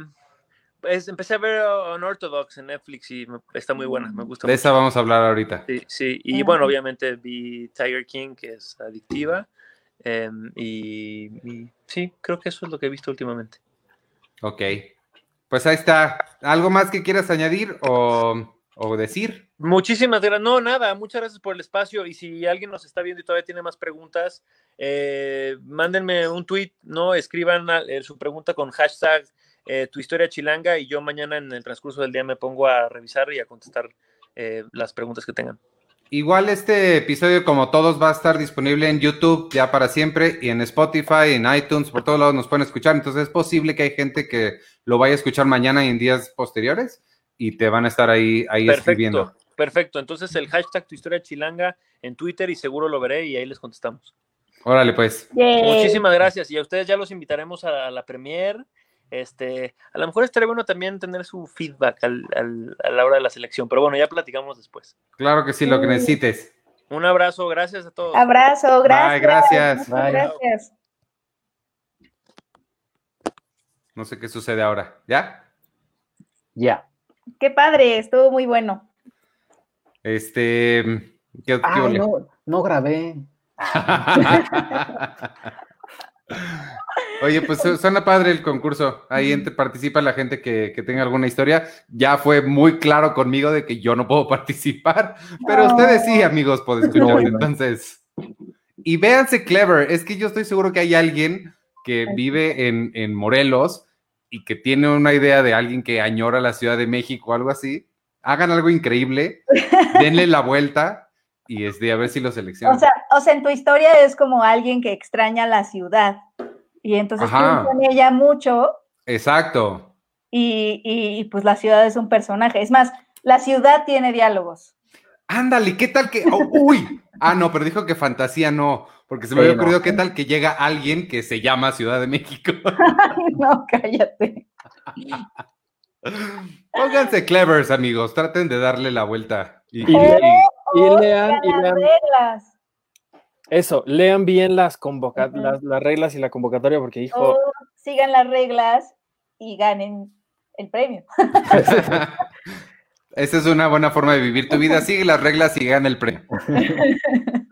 pues, empecé a ver Unorthodox en Netflix y me- está muy buena, me gusta De mucho. esa vamos a hablar ahorita. Sí, sí. Y Ah. bueno, obviamente vi Tiger King, que es adictiva. em, y, y sí, creo que eso es lo que he visto últimamente. Ok. Pues ahí está. ¿Algo más que quieras añadir o, o decir? Muchísimas gracias. No, nada, muchas gracias por el espacio. Y si alguien nos está viendo y todavía tiene más preguntas, eh, mándenme un tweet, ¿no? Escriban a- eh, su pregunta con hashtag eh, tu historia chilanga y yo mañana en el transcurso del día me pongo a revisar y a contestar eh, las preguntas que tengan. Igual este episodio, como todos, va a estar disponible en YouTube ya para siempre y en Spotify, en iTunes, por todos lados nos pueden escuchar. Entonces es posible que hay gente que lo vaya a escuchar mañana y en días posteriores y te van a estar ahí, ahí escribiendo. Perfecto. Entonces el hashtag tu historia chilanga en Twitter y seguro lo veré y ahí les contestamos. Órale, pues. Yay. Muchísimas gracias y a ustedes ya los invitaremos a la premier. Este, a lo mejor estaría bueno también tener su feedback al- al- a la hora de la selección, pero bueno, ya platicamos después. Claro que sí, lo que necesites. Un abrazo, gracias a todos. Abrazo, gracias. gracias. Bye. Gracias. No sé qué sucede ahora. ¿Ya? Ya. Qué padre, estuvo muy bueno. Este. ¿Qué, no, no grabé. Oye, pues su- suena padre el concurso. Ahí ent- participa la gente que, que tenga alguna historia. Ya fue muy claro conmigo de que yo no puedo participar, pero ustedes sí, amigos, pueden escuchar. Entonces, y véanse clever. Es que yo estoy seguro que hay alguien que vive en, en Morelos y que tiene una idea de alguien que añora la Ciudad de México o algo así. Hagan algo increíble, denle la vuelta y este, a ver si lo seleccionan. O sea, o sea, en tu historia es como alguien que extraña la ciudad y entonces Ajá. piensa en ella mucho Exacto. y, y- y, pues la ciudad es un personaje. Es más, la ciudad tiene diálogos. Ándale, ¿qué tal que... oh, uy, ah, no, pero dijo que fantasía no, porque se me Sí, había no. ocurrido qué tal que llega alguien que se llama Ciudad de México. Ay, no, cállate. Pónganse clevers, amigos, traten de darle la vuelta. Y, Y, y- le- y lean, y lean- reglas. eso, lean bien las, convoca- las, las reglas y la convocatoria, porque hijo, O sigan las reglas y ganen el premio. Esa es una buena forma de vivir tu vida. Sigue las reglas y gana el premio.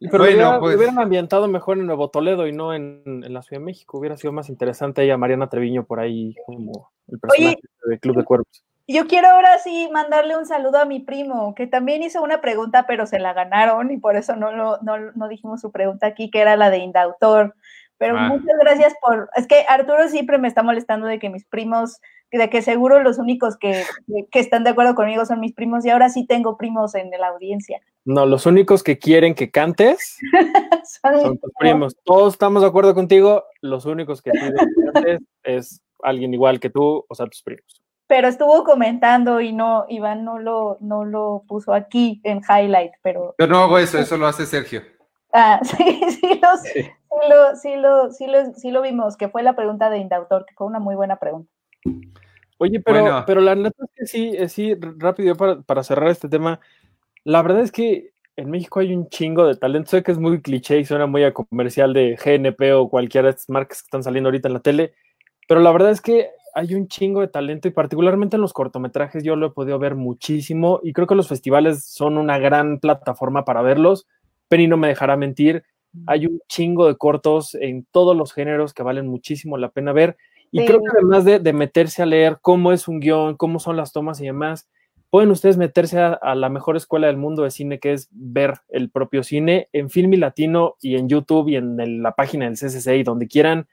Pero Bueno, hubiera- pues- hubieran ambientado mejor en Nuevo Toledo y no en, en la Ciudad de México. Hubiera sido más interesante ella, Mariana Treviño, por ahí como el personaje de Club de Cuervos. Yo quiero ahora sí mandarle un saludo a mi primo, que también hizo una pregunta, pero se la ganaron y por eso no, lo, no, no dijimos su pregunta aquí, que era la de Indautor. Pero Ah. muchas gracias por... Es que Arturo siempre me está molestando de que mis primos, de que seguro los únicos que- que están de acuerdo conmigo son mis primos y ahora sí tengo primos en la audiencia. No, los únicos que quieren que cantes Son tus primos. Todos estamos de acuerdo contigo. Los únicos que piden que cantes es alguien igual que tú, o sea, tus primos. pero estuvo comentando y no, Iván no lo, no lo puso aquí en highlight, pero Yo no hago eso, eso lo hace Sergio. ah, sí, sí, lo, Sí. sí, lo, sí, lo, sí, lo, sí lo vimos, que fue la pregunta de Indautor, que fue una muy buena pregunta. Oye, pero, Bueno. pero la neta es que sí, sí, rápido para, para cerrar este tema. La verdad es que en México hay un chingo de talento. Sé que es muy cliché y suena muy a comercial de GNP o cualquiera de estas marcas que están saliendo ahorita en la tele, pero la verdad es que hay un chingo de talento y particularmente en los cortometrajes yo lo he podido ver muchísimo y creo que los festivales son una gran plataforma para verlos. Penny no me dejará mentir. Hay un chingo de cortos en todos los géneros que valen muchísimo la pena ver. Y Sí. creo que además de, de meterse a leer cómo es un guion, cómo son las tomas y demás, pueden ustedes meterse a, a la mejor escuela del mundo de cine, que es ver el propio cine en Filmi Latino y en YouTube y en el- la página del CCC y donde quieran.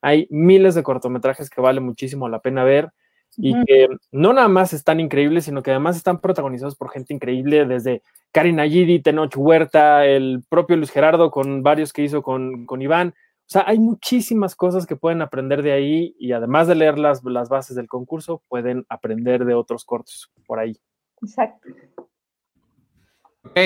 Hay miles de cortometrajes que vale muchísimo la pena ver y que no nada más están increíbles, sino que además están protagonizados por gente increíble, desde Karin Ayidi, Tenoch Huerta, el propio Luis Gerardo, con varios que hizo con, con Iván. O sea, hay muchísimas cosas que pueden aprender de ahí y además de leer las, las bases del concurso, pueden aprender de otros cortos por ahí. Exacto. Ok,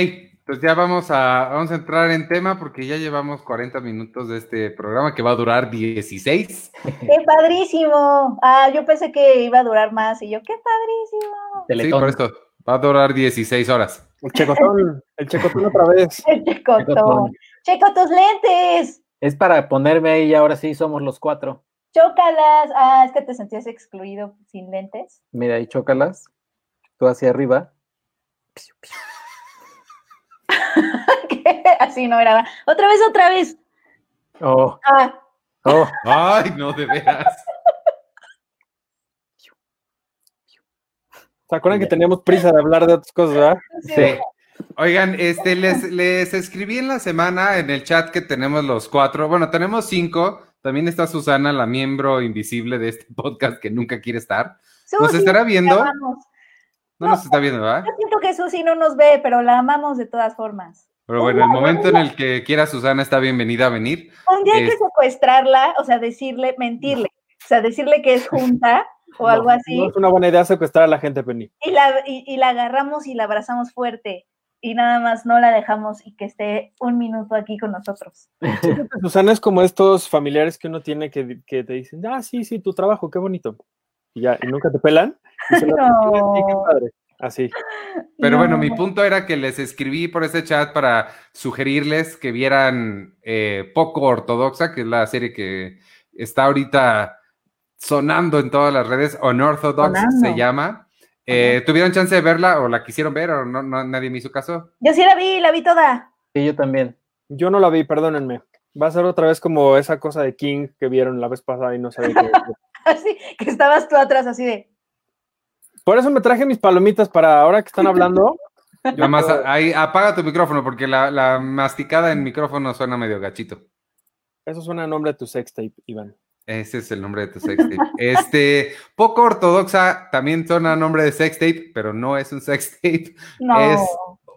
pues ya vamos a, vamos a entrar en tema porque ya llevamos 40 minutos de este programa que va a durar 16. ¡Qué padrísimo! Ah, yo pensé que iba a durar más y yo, ¡qué padrísimo! Sí, Teletón. por eso va a durar 16 horas. El checotón, el checotón otra vez. El checotón. Checotón. ¡Checo tus lentes! Es para ponerme ahí y ahora sí somos los cuatro. ¡Chócalas! Ah, es que te sentías excluido sin lentes. Mira, ahí chócalas. Tú hacia arriba. ¿Qué? Así no era. Otra vez, otra vez. Oh, Ah, oh. Ay, no, de veras. ¿Se acuerdan que teníamos prisa de hablar de otras cosas, verdad? sí. Sí. Oigan, este, les, les escribí en la semana en el chat que tenemos los cuatro, bueno, tenemos cinco, También está Susana, la miembro invisible de este podcast que nunca quiere estar. ¿Nos estará viendo? la No nos está viendo, ¿verdad? Yo siento que Susi no nos ve, pero la amamos de todas formas. Pero bueno, el momento en el que quiera Susana está bienvenida a venir. Un día hay que Es- secuestrarla, o sea, decirle, mentirle, o sea, decirle que es junta o algo así, No es una buena idea secuestrar a la gente, Penny. y la, y, y la agarramos y la abrazamos fuerte y nada más no la dejamos y que esté un minuto aquí con nosotros. Susana es como estos familiares que uno tiene que, que te dicen, ah, sí, sí, tu trabajo, qué bonito. Y ya, y nunca te pelan. Y No. "Sí, qué padre". Así. Pero bueno, mi punto era que les escribí por ese chat para sugerirles que vieran eh, Poco Ortodoxa, que es la serie que está ahorita sonando en todas las redes. Unorthodox Sonando. se llama. Eh, ¿Tuvieron chance de verla o la quisieron ver o no, no- nadie me hizo caso? Yo sí la vi, la vi toda. Sí, yo también. Yo no la vi, perdónenme. Va a ser otra vez como esa cosa de King que vieron la vez pasada y no sabía qué. Así que estabas tú atrás así de, Por eso me traje mis palomitas para ahora que están hablando. Nada más, ahí, apaga tu micrófono porque la, la masticada en micrófono suena medio gachito. Eso suena a nombre de tu sextape, Iván. Ese es el nombre de tu sextape. Este, poco ortodoxa, también suena a nombre de sextape, pero no es un sextape. no. Es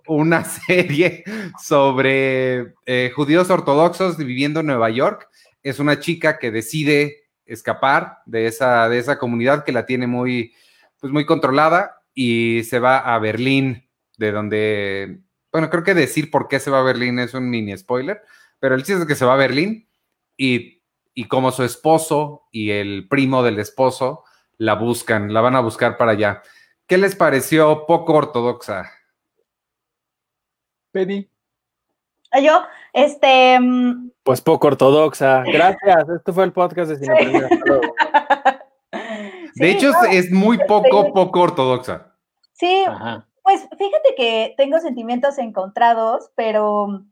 una serie sobre eh, judíos ortodoxos viviendo en Nueva York. Es una chica que decide escapar de esa, de esa comunidad que la tiene muy, pues muy controlada y se va a Berlín, de donde, bueno, creo que decir por qué se va a Berlín es un mini spoiler, pero el chiste es que se va a Berlín y, y como su esposo y el primo del esposo la buscan, la van a buscar para allá. ¿Qué les pareció poco ortodoxa? Pedí. Ah, Yo, este, mm, Pues poco ortodoxa. Gracias. Esto fue el podcast de Cine. De sí, hecho, no, es muy poco, poco ortodoxa. sí, Ajá. Pues fíjate que tengo sentimientos encontrados, pero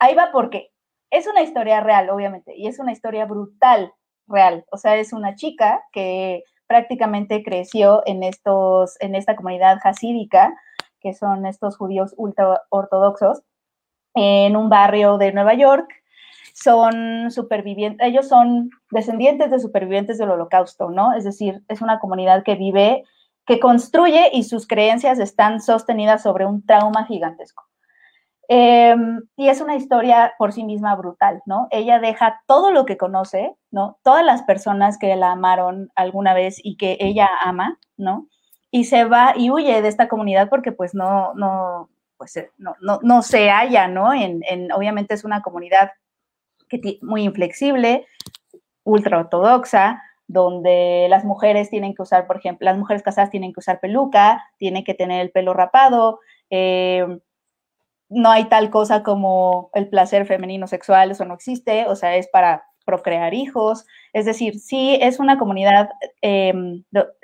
ahí va porque es una historia real, obviamente, y es una historia brutal, real. O sea, es una chica que prácticamente creció en estos, en esta comunidad hasídica, que son estos judíos ultra ortodoxos, en un barrio de Nueva York. Son supervivientes, ellos son descendientes de supervivientes del holocausto, ¿no? Es decir, es una comunidad que vive que construye y sus creencias están sostenidas sobre un trauma gigantesco. Eh, y es una historia por sí misma brutal, ¿no? Ella deja todo lo que conoce, ¿no? Todas las personas que la amaron alguna vez y que ella ama, ¿no? Y se va y huye de esta comunidad porque pues no, no, pues eh, no, no, no se halla, ¿no? En, en, obviamente es una comunidad muy inflexible, ultra ortodoxa, donde las mujeres tienen que usar, por ejemplo, las mujeres casadas tienen que usar peluca, tienen que tener el pelo rapado, eh, no hay tal cosa como el placer femenino sexual, eso no existe, o sea, es para procrear hijos, es decir, sí es una comunidad eh,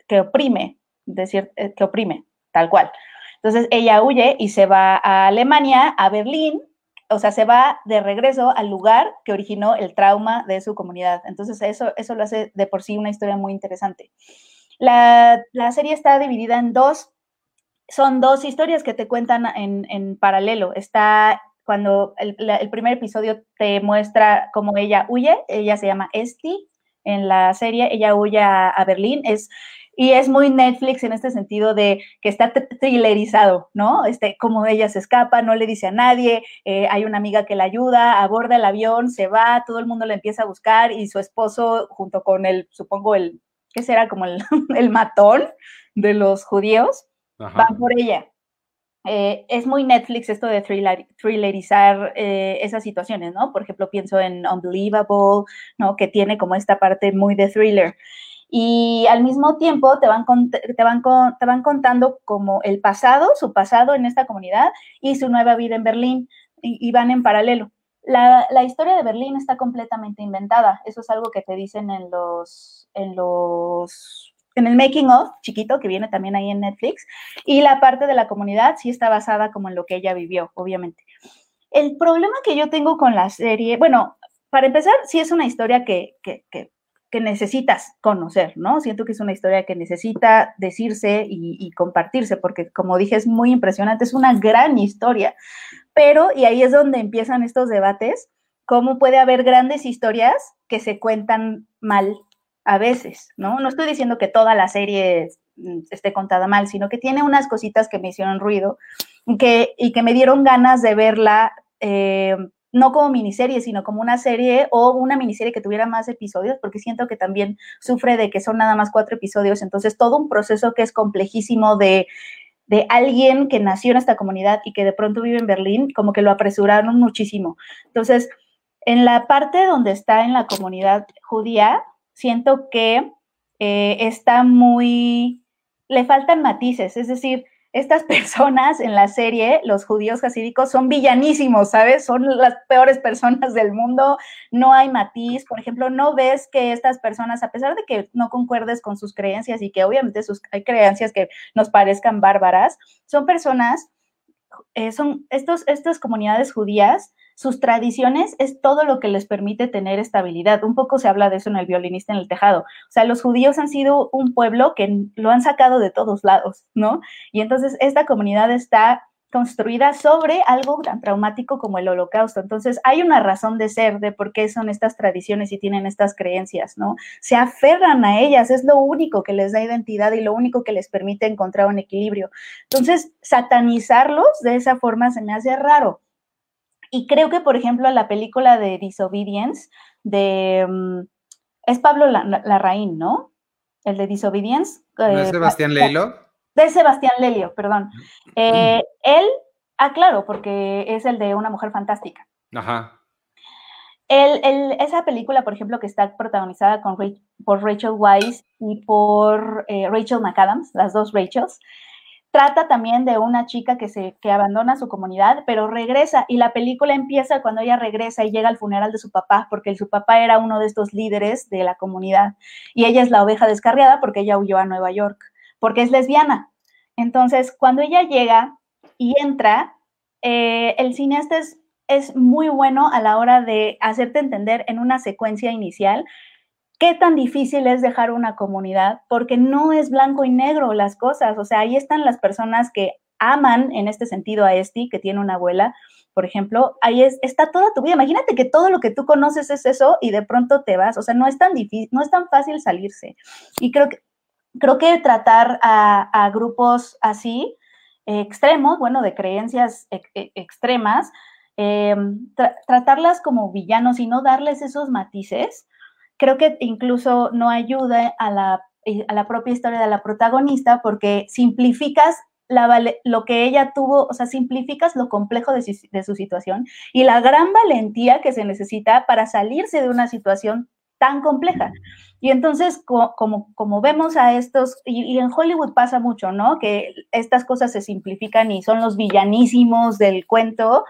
que oprime, decir, que oprime, tal cual. Entonces ella huye y se va a Alemania, a Berlín, o sea, se va de regreso al lugar que originó el trauma de su comunidad. Entonces, eso, eso lo hace de por sí una historia muy interesante. La, la serie está dividida en dos, son dos historias que te cuentan en, en paralelo. Está cuando el, la, el, primer episodio te muestra cómo ella huye, ella se llama Esti en la serie, ella huye a, a Berlín, es y es muy Netflix en este sentido de que está thrillerizado, ¿no? Este, como ella se escapa, no le dice a nadie, eh, hay una amiga que la ayuda, aborda el avión, se va, todo el mundo la empieza a buscar y su esposo, junto con el, supongo, el, ¿qué será? Como el, el matón de los judíos, Ajá. van por ella. Eh, es muy Netflix esto de thriller, thrillerizar eh, esas situaciones, ¿no? Por ejemplo, pienso en Unbelievable, ¿no? Que tiene como esta parte muy de thriller y al mismo tiempo te van, te, van, te van contando como el pasado, su pasado en esta comunidad y su nueva vida en Berlín y, y van en paralelo. La, la, historia de Berlín está completamente inventada, eso es algo que te dicen en los, en los, en el making of chiquito que viene también ahí en Netflix y la parte de la comunidad sí está basada como en lo que ella vivió, obviamente. El problema que yo tengo con la serie, bueno, para empezar, sí es una historia que, que, que que necesitas conocer, ¿no? Siento que es una historia que necesita decirse y, compartirse, porque como dije, es muy impresionante, es una gran historia, pero, y ahí es donde empiezan estos debates, cómo puede haber grandes historias que se cuentan mal a veces, ¿no? No estoy diciendo que toda la serie mm, esté contada mal, sino que tiene unas cositas que me hicieron ruido que, y que me dieron ganas de verla, eh, no como miniserie, sino como una serie o una miniserie que tuviera más episodios, porque siento que también sufre de que son nada más cuatro episodios, entonces todo un proceso que es complejísimo de de alguien que nació en esta comunidad y que de pronto vive en Berlín, como que lo apresuraron muchísimo. Entonces, en la parte donde está en la comunidad judía, siento que eh, está muy, le faltan matices, es decir, estas personas en la serie, los judíos hasídicos, son villanísimos, ¿sabes? Son las peores personas del mundo, no hay matiz, por ejemplo, no ves que estas personas, a pesar de que no concuerdes con sus creencias y que obviamente sus, hay creencias que nos parezcan bárbaras, son personas, eh, son estos, estas comunidades judías sus tradiciones es todo lo que les permite tener estabilidad. Un poco se habla de eso en el violinista en el tejado. O sea, los judíos han sido un pueblo que lo han sacado de todos lados, ¿no? Y entonces esta comunidad está construida sobre algo tan traumático como el holocausto. Entonces, hay una razón de ser de por qué son estas tradiciones y tienen estas creencias, ¿no? Se aferran a ellas, es lo único que les da identidad y lo único que les permite encontrar un equilibrio. Entonces, satanizarlos de esa forma se me hace raro. Y creo que, por ejemplo, la película de Disobedience, de... Mm, es Pablo Larraín, ¿no? El de Disobedience. ¿No es eh, Sebastián Lelio? De Sebastián Lelio, perdón. Eh, él, ah, claro, porque es el de Una Mujer Fantástica. Ajá. esa película, por ejemplo, que está protagonizada con, por Rachel Weisz y por eh, Rachel McAdams, las dos Rachels, trata también de una chica que, se, que abandona su comunidad, pero regresa y la película empieza cuando ella regresa y llega al funeral de su papá, porque su papá era uno de estos líderes de la comunidad y ella es la oveja descarriada porque ella huyó a Nueva York, porque es lesbiana. Entonces, cuando ella llega y entra, eh, el cineasta es, es muy bueno a la hora de hacerte entender en una secuencia inicial qué tan difícil es dejar una comunidad, porque no es blanco y negro las cosas. O sea, ahí están las personas que aman en este sentido a Esti, que tiene una abuela, por ejemplo, ahí es, está toda tu vida. Imagínate que todo lo que tú conoces es eso y de pronto te vas. O sea, no es tan difícil, no es tan fácil salirse. Y creo que, creo que tratar a, grupos así, extremos, bueno, de creencias extremas, em, tratarlas como villanos y no darles esos matices, creo que incluso no ayuda a la, eh, a la propia historia de la protagonista porque simplificas lo que ella tuvo, o sea, simplificas lo complejo de su, situación y la gran valentía que se necesita para salirse de una situación tan compleja. Y entonces, como, como vemos a estos, y, y, en Hollywood pasa mucho, ¿no? Que estas cosas se simplifican y son los villanísimos del cuento.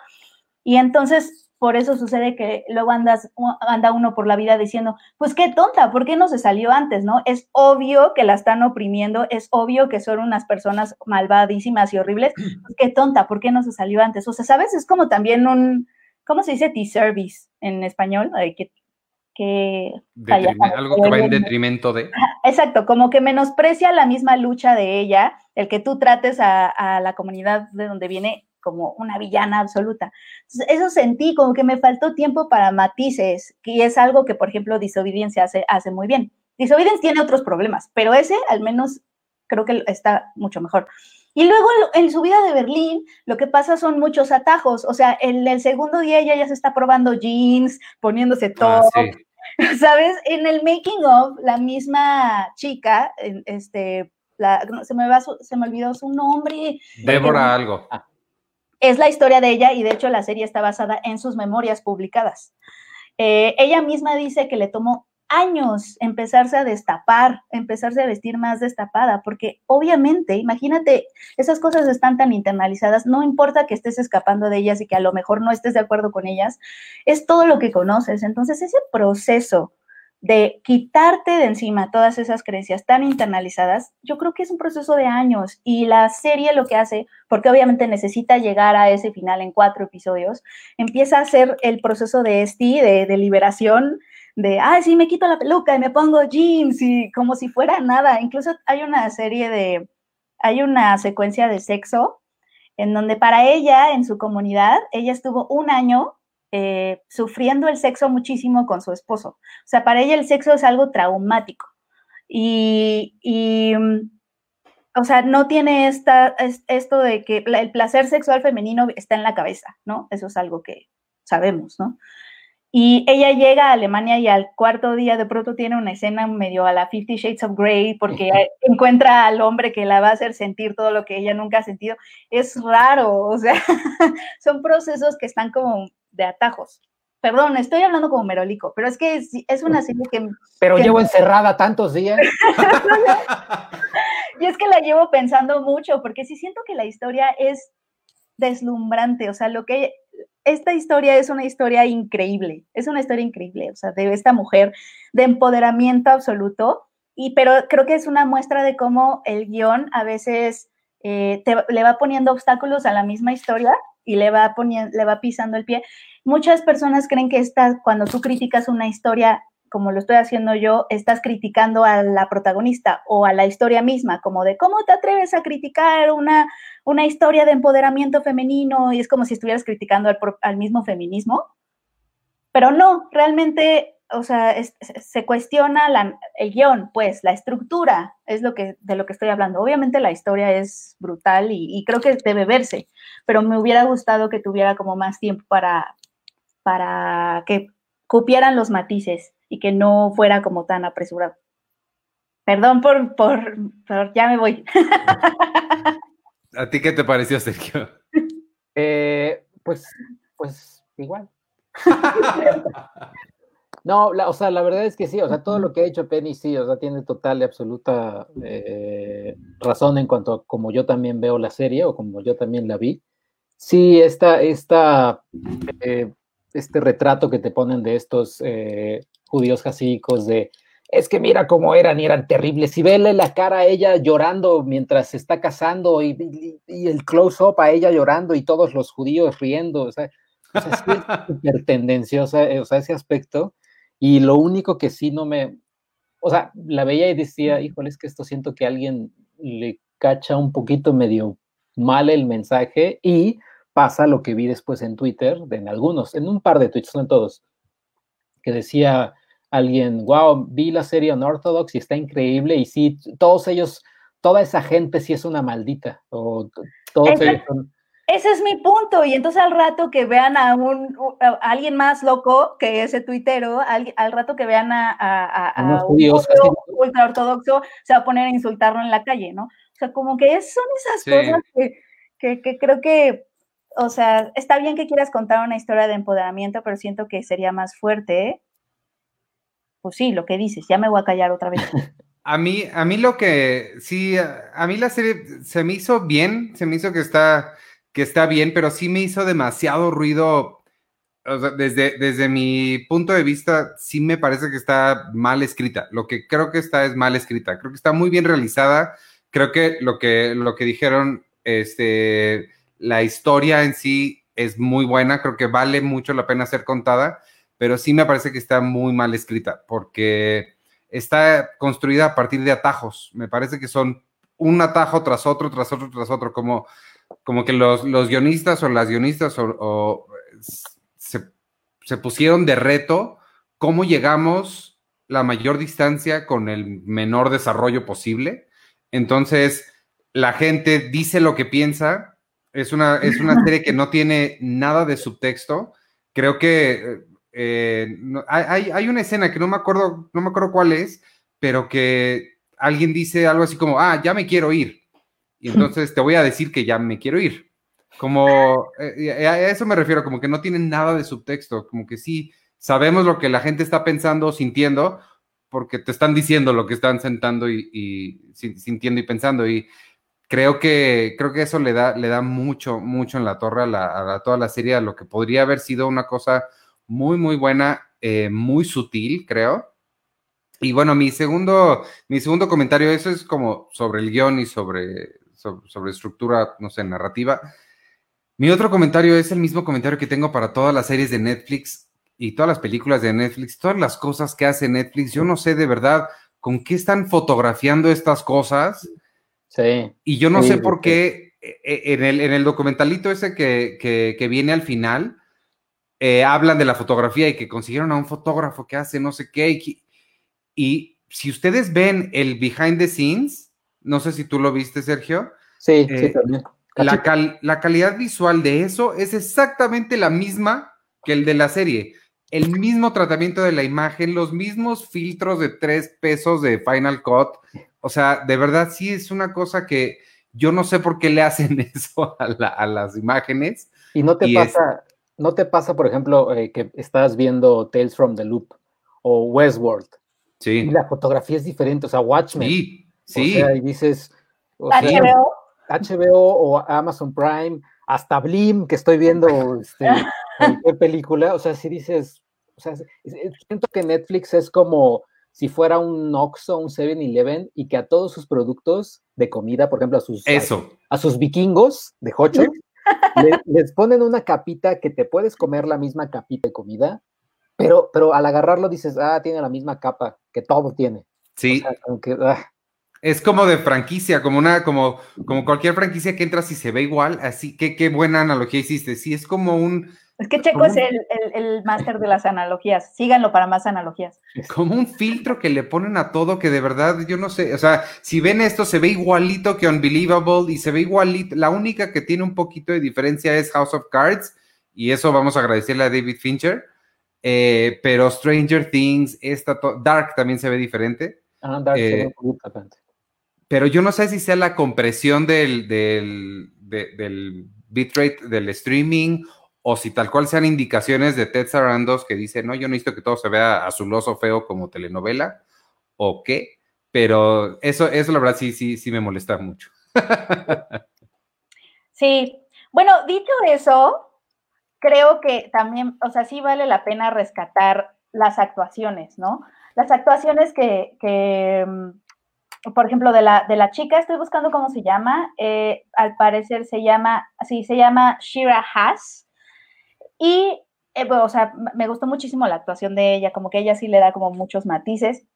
Y entonces por eso sucede que luego andas, anda uno por la vida diciendo, pues qué tonta, ¿por qué no se salió antes, no? Es obvio que la están oprimiendo, es obvio que son unas personas malvadísimas y horribles, pues qué tonta, ¿por qué no se salió antes? O sea, ¿sabes? Es como también un, ¿cómo se dice? T-service en español, que... que algo que va en detrimento de... Exacto, como que menosprecia la misma lucha de ella, el que tú trates a, a la comunidad de donde viene como una villana absoluta. eso sentí como que me faltó tiempo para matices, que es algo que, por ejemplo, Disobediencia hace, hace muy bien. Disobediencia tiene otros problemas, pero ese al menos creo que está mucho mejor. Y luego en su vida de Berlín, lo que pasa son muchos atajos. O sea, en el segundo día ella ya se está probando jeans, poniéndose ah, todo. ¿Sabes? En el making of, la misma chica, este, se, me va se me olvidó su nombre. Débora algo. Ah, es la historia de ella y de hecho la serie está basada en sus memorias publicadas. Eh, ella misma dice que le tomó años empezarse a destapar, empezarse a vestir más destapada, porque obviamente, imagínate, esas cosas están tan internalizadas, no importa que estés escapando de ellas y que a lo mejor no estés de acuerdo con ellas, es todo lo que conoces. Entonces, ese proceso de quitarte de encima todas esas creencias tan internalizadas, yo creo que es un proceso de años y la serie lo que hace, porque obviamente necesita llegar a ese final en cuatro episodios, empieza a hacer el proceso de esti, de, liberación, de, ah, sí, me quito la peluca y me pongo jeans y como si fuera nada. Incluso hay una serie de, hay una secuencia de sexo en donde para ella, en su comunidad, ella estuvo un año eh, sufriendo el sexo muchísimo con su esposo. O sea, para ella el sexo es algo traumático. Y, y mm, o sea, no tiene esta, esto de que el placer sexual femenino está en la cabeza, ¿no? Eso es algo que sabemos, ¿no? Y ella llega a Alemania y al cuarto día de pronto tiene una escena medio a la Fifty Shades of Grey porque encuentra al hombre que la va a hacer sentir todo lo que ella nunca ha sentido. Es raro, o sea, son procesos que están como de atajos. Perdón, estoy hablando como merolico, pero es que es, una serie que... Pero llevo encerrada tantos días. y es que la llevo pensando mucho, porque sí siento que la historia es deslumbrante, o sea, lo que esta historia es una historia increíble, es una historia increíble, o sea, de esta mujer de empoderamiento absoluto, y pero creo que es una muestra de cómo el guion a veces eh, le va poniendo obstáculos a la misma historia y le va poniendo, le va pisando el pie. Muchas personas creen que esta, cuando tú criticas una historia como lo estoy haciendo yo, estás criticando a la protagonista o a la historia misma, como de cómo te atreves a criticar una, una historia de empoderamiento femenino y es como si estuvieras criticando al, mismo feminismo. Pero no, realmente, o sea, se cuestiona el guion, pues, la estructura es lo que, de lo que estoy hablando. Obviamente la historia es brutal y, y creo que debe verse, pero me hubiera gustado que tuviera como más tiempo para, para que cupieran los matices y que no fuera como tan apresurado. Perdón por, por, ya me voy. ¿A ti qué te pareció, Sergio? Eh, pues, pues igual. no, o sea, la verdad es que sí, o sea, todo lo que ha hecho Penny sí, o sea, tiene total y absoluta eh, razón en cuanto a como yo también veo la serie o como yo también la vi. Sí, esta, esta eh, este retrato que te ponen de estos judíos jasídicos de es que mira cómo eran y eran terribles. Y vele la cara a ella llorando mientras se está casando y, el close-up a ella llorando y todos los judíos riendo. O sea, o sea es súper tendenciosa, o sea, ese aspecto. Y lo único que sí no me. O sea, la veía y decía, híjole, es que esto siento que alguien le cacha un poquito medio mal el mensaje y pasa lo que vi después en Twitter, en algunos, en un par de tweets, no en todos, que decía alguien, wow, vi la serie Unorthodox y está increíble y sí, todos ellos, toda esa gente sí es una maldita. O todos ese, ese es mi punto. Y entonces al rato que vean a un alguien más loco que ese tuitero, al, al rato que vean a, a, un ultra ortodoxo, se va a poner a insultarlo en la calle, ¿no? O sea, como que son esas cosas que, que creo que o sea, está bien que quieras contar una historia de empoderamiento, pero siento que sería más fuerte. Pues sí, lo que dices, ya me voy a callar otra vez. A mí, a mí lo que, sí, a, mí la serie se me hizo bien, se me hizo que está, que está bien, pero sí me hizo demasiado ruido. desde, desde mi punto de vista, sí me parece que está mal escrita. Lo que creo que está es mal escrita. Creo que está muy bien realizada. Creo que lo que, lo que dijeron, este, la historia en sí es muy buena, creo que vale mucho la pena ser contada, pero sí me parece que está muy mal escrita porque está construida a partir de atajos. Me parece que son un atajo tras otro, tras otro, tras otro, como, como que los, guionistas o las guionistas o, se, se pusieron de reto cómo llegamos la mayor distancia con el menor desarrollo posible. Entonces, la gente dice lo que piensa es una, es una serie que no tiene nada de subtexto. Creo que eh, hay, hay, una escena que no me acuerdo, no me acuerdo cuál es, pero que alguien dice algo así como, ah, ya me quiero ir. Y entonces te voy a decir que ya me quiero ir. Como, eh, a eso me refiero, como que no tiene nada de subtexto, como que sí, sabemos lo que la gente está pensando, sintiendo, porque te están diciendo lo que están sentando y, y sintiendo y pensando. Y creo que, creo que eso le da, le da mucho, mucho en la torre a, la, toda la serie, a lo que podría haber sido una cosa muy, muy buena, eh, muy sutil, creo. Y bueno, mi segundo, mi segundo comentario, eso es como sobre el guion y sobre, sobre, estructura, no sé, narrativa. Mi otro comentario es el mismo comentario que tengo para todas las series de Netflix y todas las películas de Netflix, todas las cosas que hace Netflix. Yo no sé de verdad con qué están fotografiando estas cosas y yo no sé por qué e, e, en el, en el documentalito ese que, viene al final, eh, hablan de la fotografía y que consiguieron a un fotógrafo que hace no sé qué. Y, y si ustedes ven el behind the scenes, no sé si tú lo viste, Sergio. Sí, Eh, sí, también. La, cal- la calidad visual de eso es exactamente la misma que el de la serie. El mismo tratamiento de la imagen, los mismos filtros de tres pesos de Final Cut. O sea, de verdad sí es una cosa que yo no sé por qué le hacen eso a, la- a las imágenes. Y no te y es- pasa, no te pasa, por ejemplo, eh, que estás viendo Tales from the Loop o Westworld y Sí, la fotografía es diferente, o sea, Watchmen. sí, O sí. sea, y dices, o sea, HBO. HBO o Amazon Prime, hasta Blim, que estoy viendo este, película, o sea, si dices, o sea, siento que Netflix es como si fuera un Oxxo, un 7-Eleven, y que a todos sus productos de comida, por ejemplo, a sus, Eso. a sus vikingos de Hocho, le- les ponen una capita que te puedes comer la misma capita de comida, pero, pero al agarrarlo dices, ah, tiene la misma capa, que todo tiene. Sí, O sea, ah, es como de franquicia, como una, como, como cualquier franquicia que entras y se ve igual. Así que qué buena analogía hiciste. Sí, es como un, Es que Checo ¿Cómo? es el, el, el máster de las analogías. Síganlo para más analogías. como un filtro que le ponen a todo que de verdad yo no sé, o sea, si ven esto se ve igualito que Unbelievable y se ve igualito, la única que tiene un poquito de diferencia es House of Cards y eso vamos a agradecerle a David Fincher, eh, pero Stranger Things, esta Dark también se ve diferente, ah, Dark se ve Eh, diferente. pero yo no sé si sea la compresión del, del, de- del bitrate del streaming o si tal cual sean indicaciones de Ted Sarandos que dice, no, yo necesito que todo se vea azuloso, feo como telenovela, o qué, pero eso, eso la verdad sí, sí, sí me molesta mucho. Sí. Bueno, dicho eso, creo que también, o sea, sí vale la pena rescatar las actuaciones, ¿no? Las actuaciones que, que, mm, por ejemplo, de la, de la chica, estoy buscando cómo se llama, eh, al parecer se llama, sí, se llama Shira Haas, y, eh, o sea, me gustó muchísimo la actuación de ella, como que ella sí le da como muchos matices,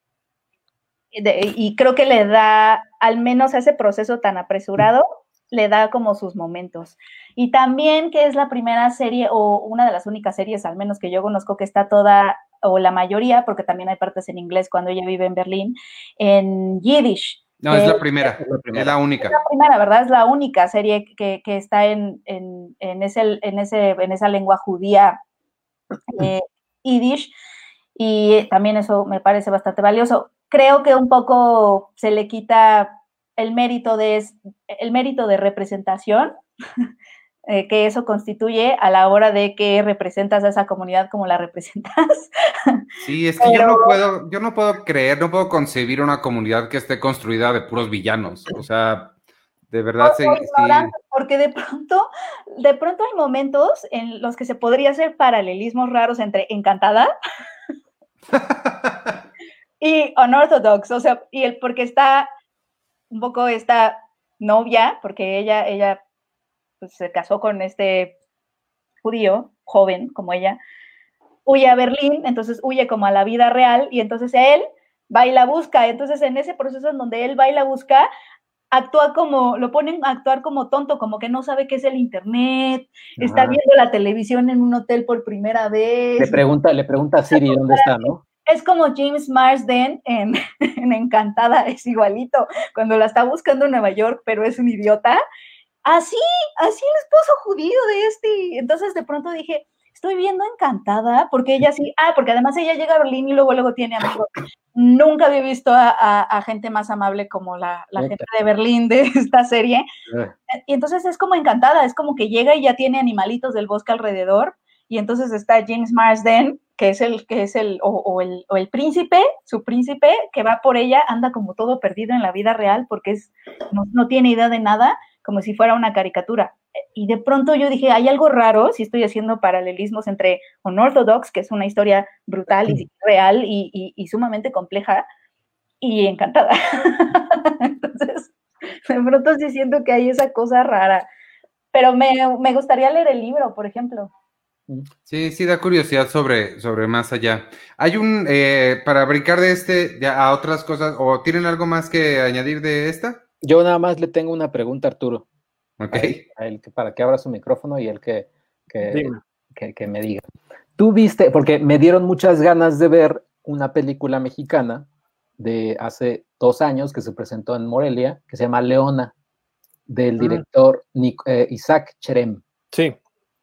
y creo que le da, al menos a ese proceso tan apresurado, le da como sus momentos. Y también que es la primera serie o una de las únicas series, al menos que yo conozco, que está toda, o la mayoría, porque también hay partes en inglés cuando ella vive en Berlín, en Yiddish. No, es Eh, la primera, es la primera. es la única. la primera, ¿verdad? Es la única serie que, que está en, en, en, ese, en, ese, en esa lengua judía eh, yiddish y también eso me parece bastante valioso. Creo que un poco se le quita el mérito de, es- el mérito de representación eh, que eso constituye a la hora de que representas a esa comunidad como la representas. Sí, es que yo no puedo, yo no puedo creer, no puedo concebir una comunidad que esté construida de puros villanos. O sea, de verdad sí, porque de pronto, de pronto hay momentos en los que se podría hacer paralelismos raros entre Encantada y Unorthodox, o sea, y el porque está un poco esta novia, porque ella, ella pues, se casó con este judío, joven como ella, huye a Berlín, entonces huye como a la vida real, y entonces él va y la busca, entonces en ese proceso en donde él va y la busca, actúa como, lo ponen a actuar como tonto, como que no sabe qué es el internet, está viendo la televisión en un hotel por primera vez. Le pregunta, le pregunta a Siri dónde está, ¿no? Es como James Marsden en, en Encantada, es igualito, cuando la está buscando en Nueva York, pero es un idiota. Así, así el esposo judío de este. Entonces de pronto dije, estoy viendo Encantada, porque ella sí, ah, porque además ella llega a Berlín y luego, luego tiene amigos. Nunca había visto a, a- a gente más amable como la, gente de Berlín de esta serie. Ah, Y entonces es como encantada, es como que llega y ya tiene animalitos del bosque alrededor. Y entonces está James Marsden, que es el, que es el, o, o el, o el príncipe, su príncipe, que va por ella, anda como todo perdido en la vida real porque es, no, no tiene idea de nada, como si fuera una caricatura. Y de pronto yo dije, hay algo raro si estoy haciendo paralelismos entre Unorthodox, que es una historia brutal y real y, y- y sumamente compleja, y encantada. Entonces, de pronto sí siento que hay esa cosa rara. Pero me, me gustaría leer el libro, por ejemplo. Sí, sí, da curiosidad sobre, sobre más allá. Hay un, eh, para brincar de este a otras cosas, ¿o tienen algo más que añadir de esta? Yo nada más le tengo una pregunta a Arturo, Ok. a él, a él que- para que abra su micrófono y él que, que, Dime. que, que me diga. tú viste, porque me dieron muchas ganas de ver una película mexicana de hace dos años que se presentó en Morelia, que se llama Leona, del Mm. director Nic- eh, Isaac Cherem. Sí.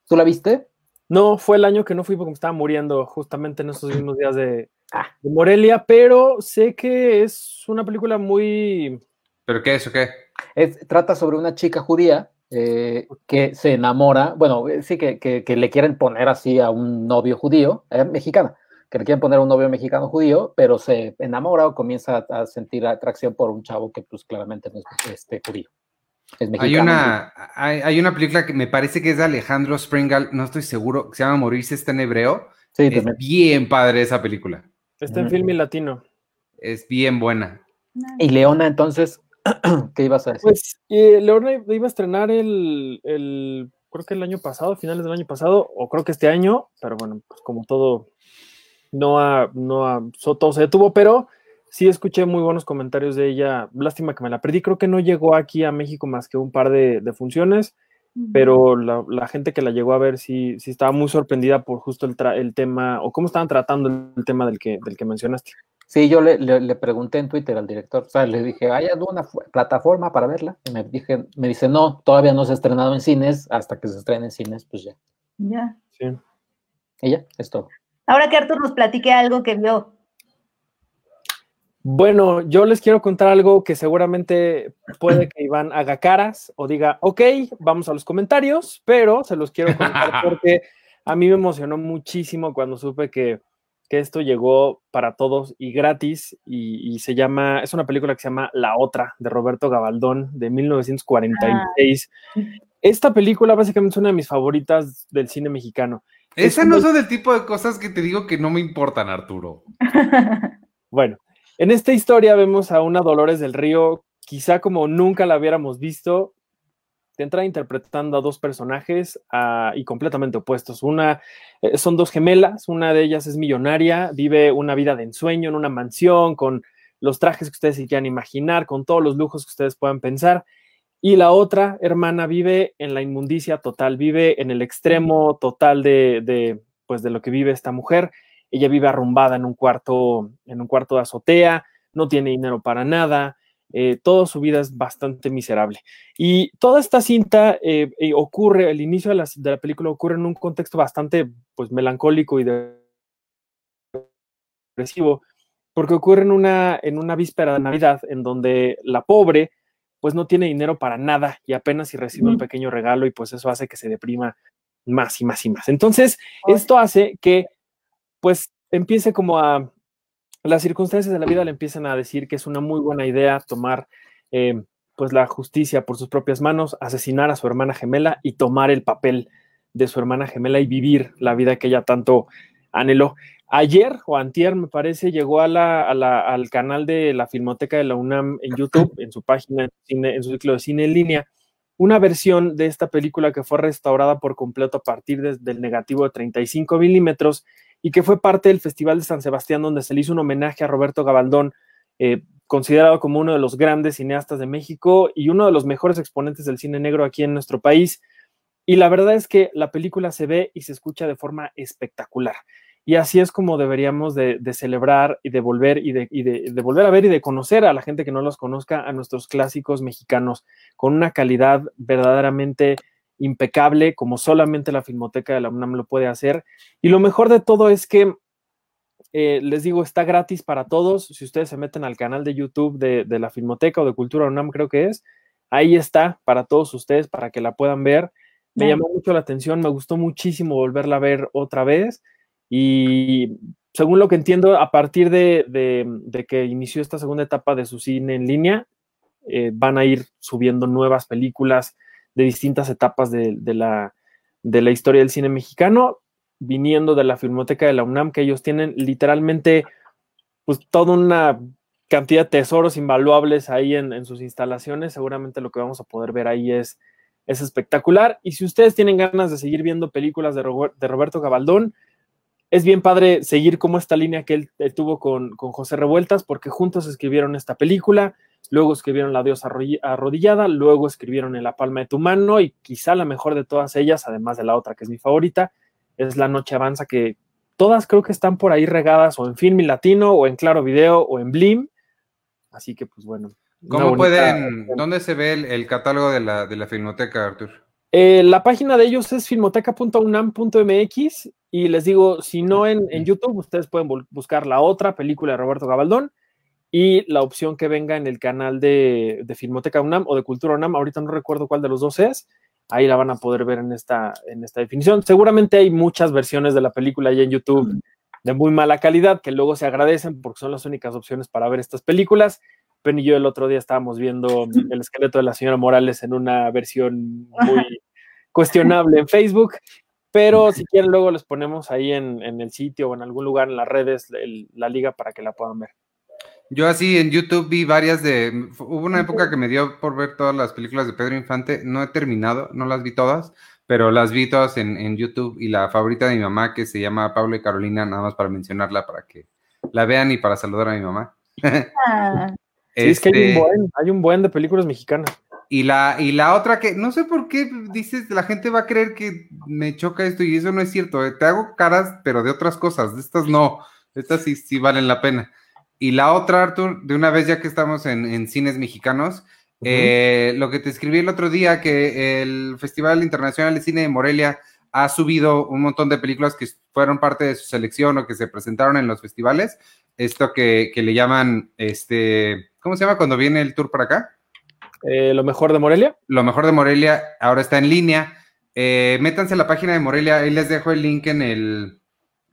¿Tú la viste? No, fue el año que no fui porque me estaba muriendo justamente en esos mismos días de, Ah. de Morelia, pero sé que es una película muy... ¿Pero qué es o qué? Es- trata sobre una chica judía eh, que se enamora, bueno, eh, sí, que, que- que le quieren poner así a un novio judío, eh, mexicana, que le quieren poner a un novio mexicano judío, pero se enamora o comienza a, a sentir atracción por un chavo que pues claramente no es este, judío. Es mexicano. Hay una, hay, hay una película que me parece que es de Alejandro Springal, no estoy seguro, que se llama Morirse está en hebreo. Sí, Es también. bien padre esa película. Está en Ujú. film y latino. Es bien buena. Y Leona, entonces, ¿qué ibas a decir? Pues eh, Leona iba a estrenar el, el, creo que el año pasado, finales del año pasado, o creo que este año, pero bueno, pues como todo, no ha, no ha, so- todo se detuvo, pero sí escuché muy buenos comentarios de ella. Lástima que me la perdí, creo que no llegó aquí a México más que un par de, de funciones, pero la, la gente que la llegó a ver sí, sí estaba muy sorprendida por justo el, tra- el tema, o cómo estaban tratando el tema del que, del que mencionaste. Sí, yo le, le- le pregunté en Twitter al director, o sea, le dije, ¿hay alguna plataforma para verla? Y me, dije, me dice, no, todavía no se ha estrenado en cines, hasta que se estrene en cines, pues ya. Ya. Sí. Y ya, es todo. Ahora que Artur nos platique algo que vio. Bueno, yo les quiero contar algo que seguramente puede que Iván haga caras o diga, ok, vamos a los comentarios, pero se los quiero contar porque a mí me emocionó muchísimo cuando supe que, que esto llegó para todos y gratis y, y se llama, es una película que se llama La Otra de Roberto Gabaldón de 1946. Esta película básicamente es una de mis favoritas del cine mexicano. Es Esas no son del tipo de cosas que te digo que no me importan, Arturo. Bueno, en esta historia vemos a una Dolores del Río, quizá como nunca la hubiéramos visto, te entra interpretando a dos personajes ah, y completamente opuestos. Una eh, son dos gemelas, una de ellas es millonaria, vive una vida de ensueño en una mansión con los trajes que ustedes se quieran imaginar, con todos los lujos que ustedes puedan pensar. Y la otra hermana vive en la inmundicia total, vive en el extremo total de, de, pues, de lo que vive esta mujer. Ella vive arrumbada en un cuarto, en un cuarto de azotea, no tiene dinero para nada, eh, toda su vida es bastante miserable. Y toda esta cinta eh, eh, ocurre, el inicio de la, de la, película ocurre en un contexto bastante pues, melancólico y depresivo, porque ocurre en una, en una víspera de Navidad en donde la pobre pues no tiene dinero para nada y apenas si recibe un pequeño regalo y pues eso hace que se deprima más y más y más. Entonces, esto hace que pues empiece como a las circunstancias de la vida le empiezan a decir que es una muy buena idea tomar eh, pues la justicia por sus propias manos, asesinar a su hermana gemela y tomar el papel de su hermana gemela y vivir la vida que ella tanto anheló. Ayer o antier, me parece, llegó a la, al canal de la Filmoteca de la UNAM en YouTube, en su página, en su ciclo de cine en línea, una versión de esta película que fue restaurada por completo a partir de, del negativo de 35 milímetros y que fue parte del Festival de San Sebastián, donde se le hizo un homenaje a Roberto Gabaldón, eh, considerado como uno de los grandes cineastas de México y uno de los mejores exponentes del cine negro aquí en nuestro país. Y la verdad es que la película se ve y se escucha de forma espectacular. Y así es como deberíamos de, celebrar y de volver y, de, volver a ver y de conocer a la gente que no los conozca, a nuestros clásicos mexicanos, con una calidad verdaderamente impecable, como solamente la Filmoteca de la UNAM lo puede hacer. Y lo mejor de todo es que, eh, les digo, está gratis para todos. Si ustedes se meten al canal de YouTube de, de la Filmoteca o de Cultura UNAM, creo que es, ahí está para todos ustedes, para que la puedan ver. Me llamó mucho la atención, me gustó muchísimo volverla a ver otra vez. Y según lo que entiendo, a partir de, de, de que inició esta segunda etapa de su cine en línea, eh, van a ir subiendo nuevas películas de distintas etapas de, la, de la historia del cine mexicano, viniendo de la Filmoteca de la UNAM, que ellos tienen literalmente pues toda una cantidad de tesoros invaluables ahí en, en sus instalaciones. Seguramente lo que vamos a poder ver ahí es, es espectacular. Y si ustedes tienen ganas de seguir viendo películas de, Robert, de Roberto Gabaldón, es bien padre seguir como esta línea que él, él tuvo con, con, José Revueltas, porque juntos escribieron esta película, luego escribieron La diosa arrodillada, luego escribieron En la palma de tu mano, y quizá la mejor de todas ellas, además de la otra que es mi favorita, es La noche avanza, que todas creo que están por ahí regadas o en Filmi Latino o en Claro Video o en Blim. Así que pues bueno. ¿Cómo bonita- pueden, dónde se ve el, el catálogo de la, de la filmoteca, Artur? Eh, la página de ellos es filmoteca.unam.mx y les digo, si no en, en YouTube, ustedes pueden buscar la otra película de Roberto Gabaldón y la opción que venga en el canal de, de Filmoteca UNAM o de Cultura UNAM. Ahorita no recuerdo cuál de los dos es. Ahí la van a poder ver en esta, en esta definición. Seguramente hay muchas versiones de la película ya en YouTube de muy mala calidad que luego se agradecen porque son las únicas opciones para ver estas películas. Penny y yo el otro día estábamos viendo el esqueleto de la señora Morales en una versión muy cuestionable en Facebook, pero si quieren luego les ponemos ahí en, en el sitio o en algún lugar en las redes el- la liga para que la puedan ver. Yo así en YouTube vi varias de... Hubo una época que me dio por ver todas las películas de Pedro Infante. No he terminado, no las vi todas, pero las vi todas en, en YouTube. Y la favorita de mi mamá, que se llama Pablo y Carolina, nada más para mencionarla, para que la vean y para saludar a mi mamá. Ah, Sí, es que hay un, Este, buen, hay un buen de películas mexicanas. y, la, y la otra que, no sé por qué dices, la gente va a creer que me choca esto y eso no es cierto. eh, Te hago caras, pero de otras cosas. De estas no. Estas sí, sí valen la pena. Y la otra, Artur, de una vez ya que estamos en, en cines mexicanos, eh, lo que te escribí el otro día, que el Festival Internacional de Cine de Morelia ha subido un montón de películas que fueron parte de su selección o que se presentaron en los festivales. Esto que, que le llaman, este, ¿cómo se llama cuando viene el tour para acá? Eh, lo mejor de Morelia. Lo mejor de Morelia ahora está en línea. Eh, métanse a la página de Morelia, ahí les dejo el link en el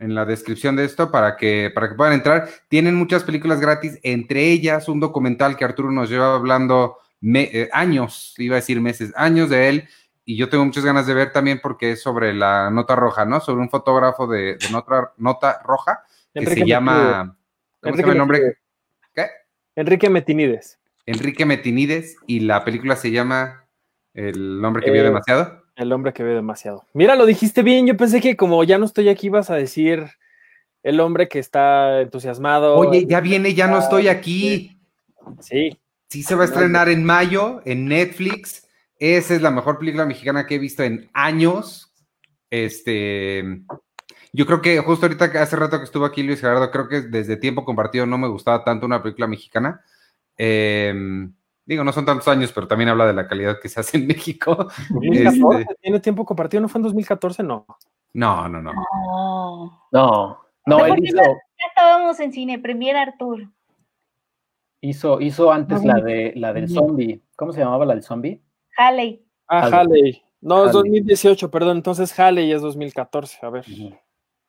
en la descripción de esto para que para que puedan entrar. Tienen muchas películas gratis, entre ellas un documental que Arturo nos lleva hablando me- eh, años, iba a decir meses, años de él y yo tengo muchas ganas de ver también porque es sobre la nota roja, ¿no? Sobre un fotógrafo de, de nota, nota roja que Enrique se llama ¿cómo se llama el nombre? Metinides. ¿Qué? Enrique Metinides. Enrique Metinides y la película se llama El hombre que vio Eh, demasiado. El hombre que ve demasiado. Mira, lo dijiste bien. Yo pensé que como ya no estoy aquí, ibas a decir el hombre que está entusiasmado. Oye, ya viene, ya no estoy aquí. Sí. Sí se va a estrenar en mayo en Netflix. Esa es la mejor película mexicana que he visto en años. Este, yo creo que justo ahorita, que hace rato que estuvo aquí Luis Gerardo, creo que desde tiempo compartido no me gustaba tanto una película mexicana. Eh, digo, no son tantos años, pero también habla de la calidad que se hace en México. 2014, Este- ¿Tiene tiempo compartido? ¿No fue en 2014? No. No, no, no. no. No, no, ¿Por él hizo, Ya estábamos en cine, Premier Artur. hizo, hizo antes la de la del zombie. ¿Cómo se llamaba la del zombie? Halley. Ah, Halley. Halley. No, es Halley. 2018, perdón. Entonces Halley es 2014. A ver.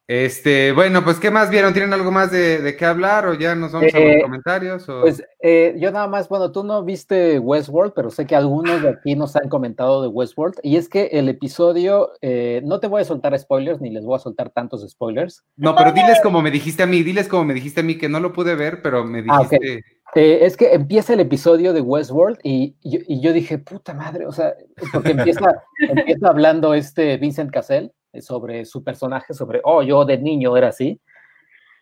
Este, bueno, pues, ¿qué más vieron? ¿Tienen algo más de, de qué hablar o ya nos vamos a Eh, los comentarios? O... Pues eh, yo nada más, bueno, tú no viste Westworld, pero sé que algunos de aquí nos han comentado de Westworld. Y es que el episodio, eh, no te voy a soltar spoilers, ni les voy a soltar tantos spoilers. No, pero diles como me dijiste a mí, diles como me dijiste a mí, que no lo pude ver, pero me Ah, dijiste. Eh, es que empieza el episodio de Westworld y, y yo- y yo dije, puta madre, o sea, porque empieza, empieza hablando este Vincent Cassell eh, sobre su personaje, sobre, oh, yo de niño era así.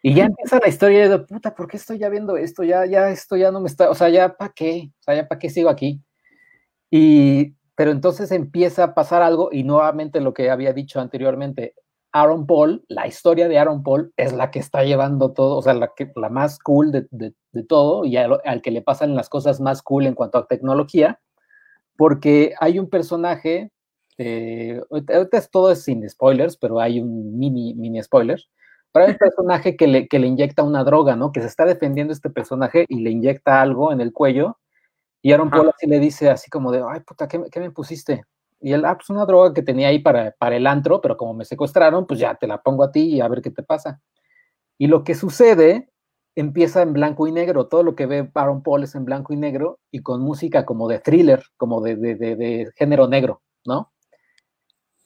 Y ya empieza la historia de, puta, ¿por qué estoy ya viendo esto? Ya, ya, esto ya no me está, o sea, ya, ¿para qué? O sea, ya, ¿para qué sigo aquí? Y, pero entonces empieza a pasar algo y nuevamente lo que había dicho anteriormente, Aaron Paul, la historia de Aaron Paul es la que está llevando todo, o sea, la, que, la más cool de, de, de todo y al, al, que le pasan las cosas más cool en cuanto a tecnología, porque hay un personaje, eh, ahorita es todo es sin spoilers, pero hay un mini, mini spoiler, pero hay un personaje que le, que le inyecta una droga, ¿no? Que se está defendiendo este personaje y le inyecta algo en el cuello y Aaron Paul así le dice así como de, ay puta, ¿qué, qué me pusiste? Y él, ah, pues una droga que tenía ahí para, para el antro, pero como me secuestraron, pues ya te la pongo a ti y a ver qué te pasa. Y lo que sucede empieza en blanco y negro. Todo lo que ve Aaron Paul es en blanco y negro y con música como de thriller, como de, de, de, de género negro, ¿no?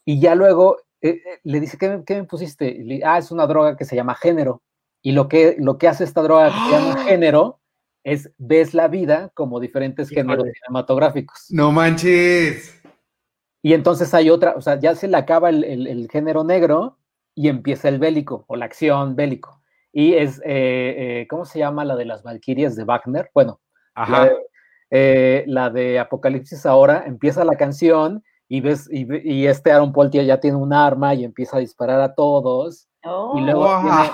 Y ya luego eh, le dice, ¿qué, ¿qué, me pusiste? Le, ah, es una droga que se llama género. Y lo que, lo que hace esta droga que se llama género es ves la vida como diferentes géneros cinematográficos. No manches. Y entonces hay otra, o sea, ya se le acaba el, el, el género negro y empieza el bélico o la acción bélico. Y es, eh, eh, ¿cómo se llama la de las Valquirias de Wagner? Bueno, Ajá. La, de, eh, la de Apocalipsis ahora, empieza la canción y ves, y, y este Aaron Paul ya tiene un arma y empieza a disparar a todos. Oh. Y luego Wow. tiene,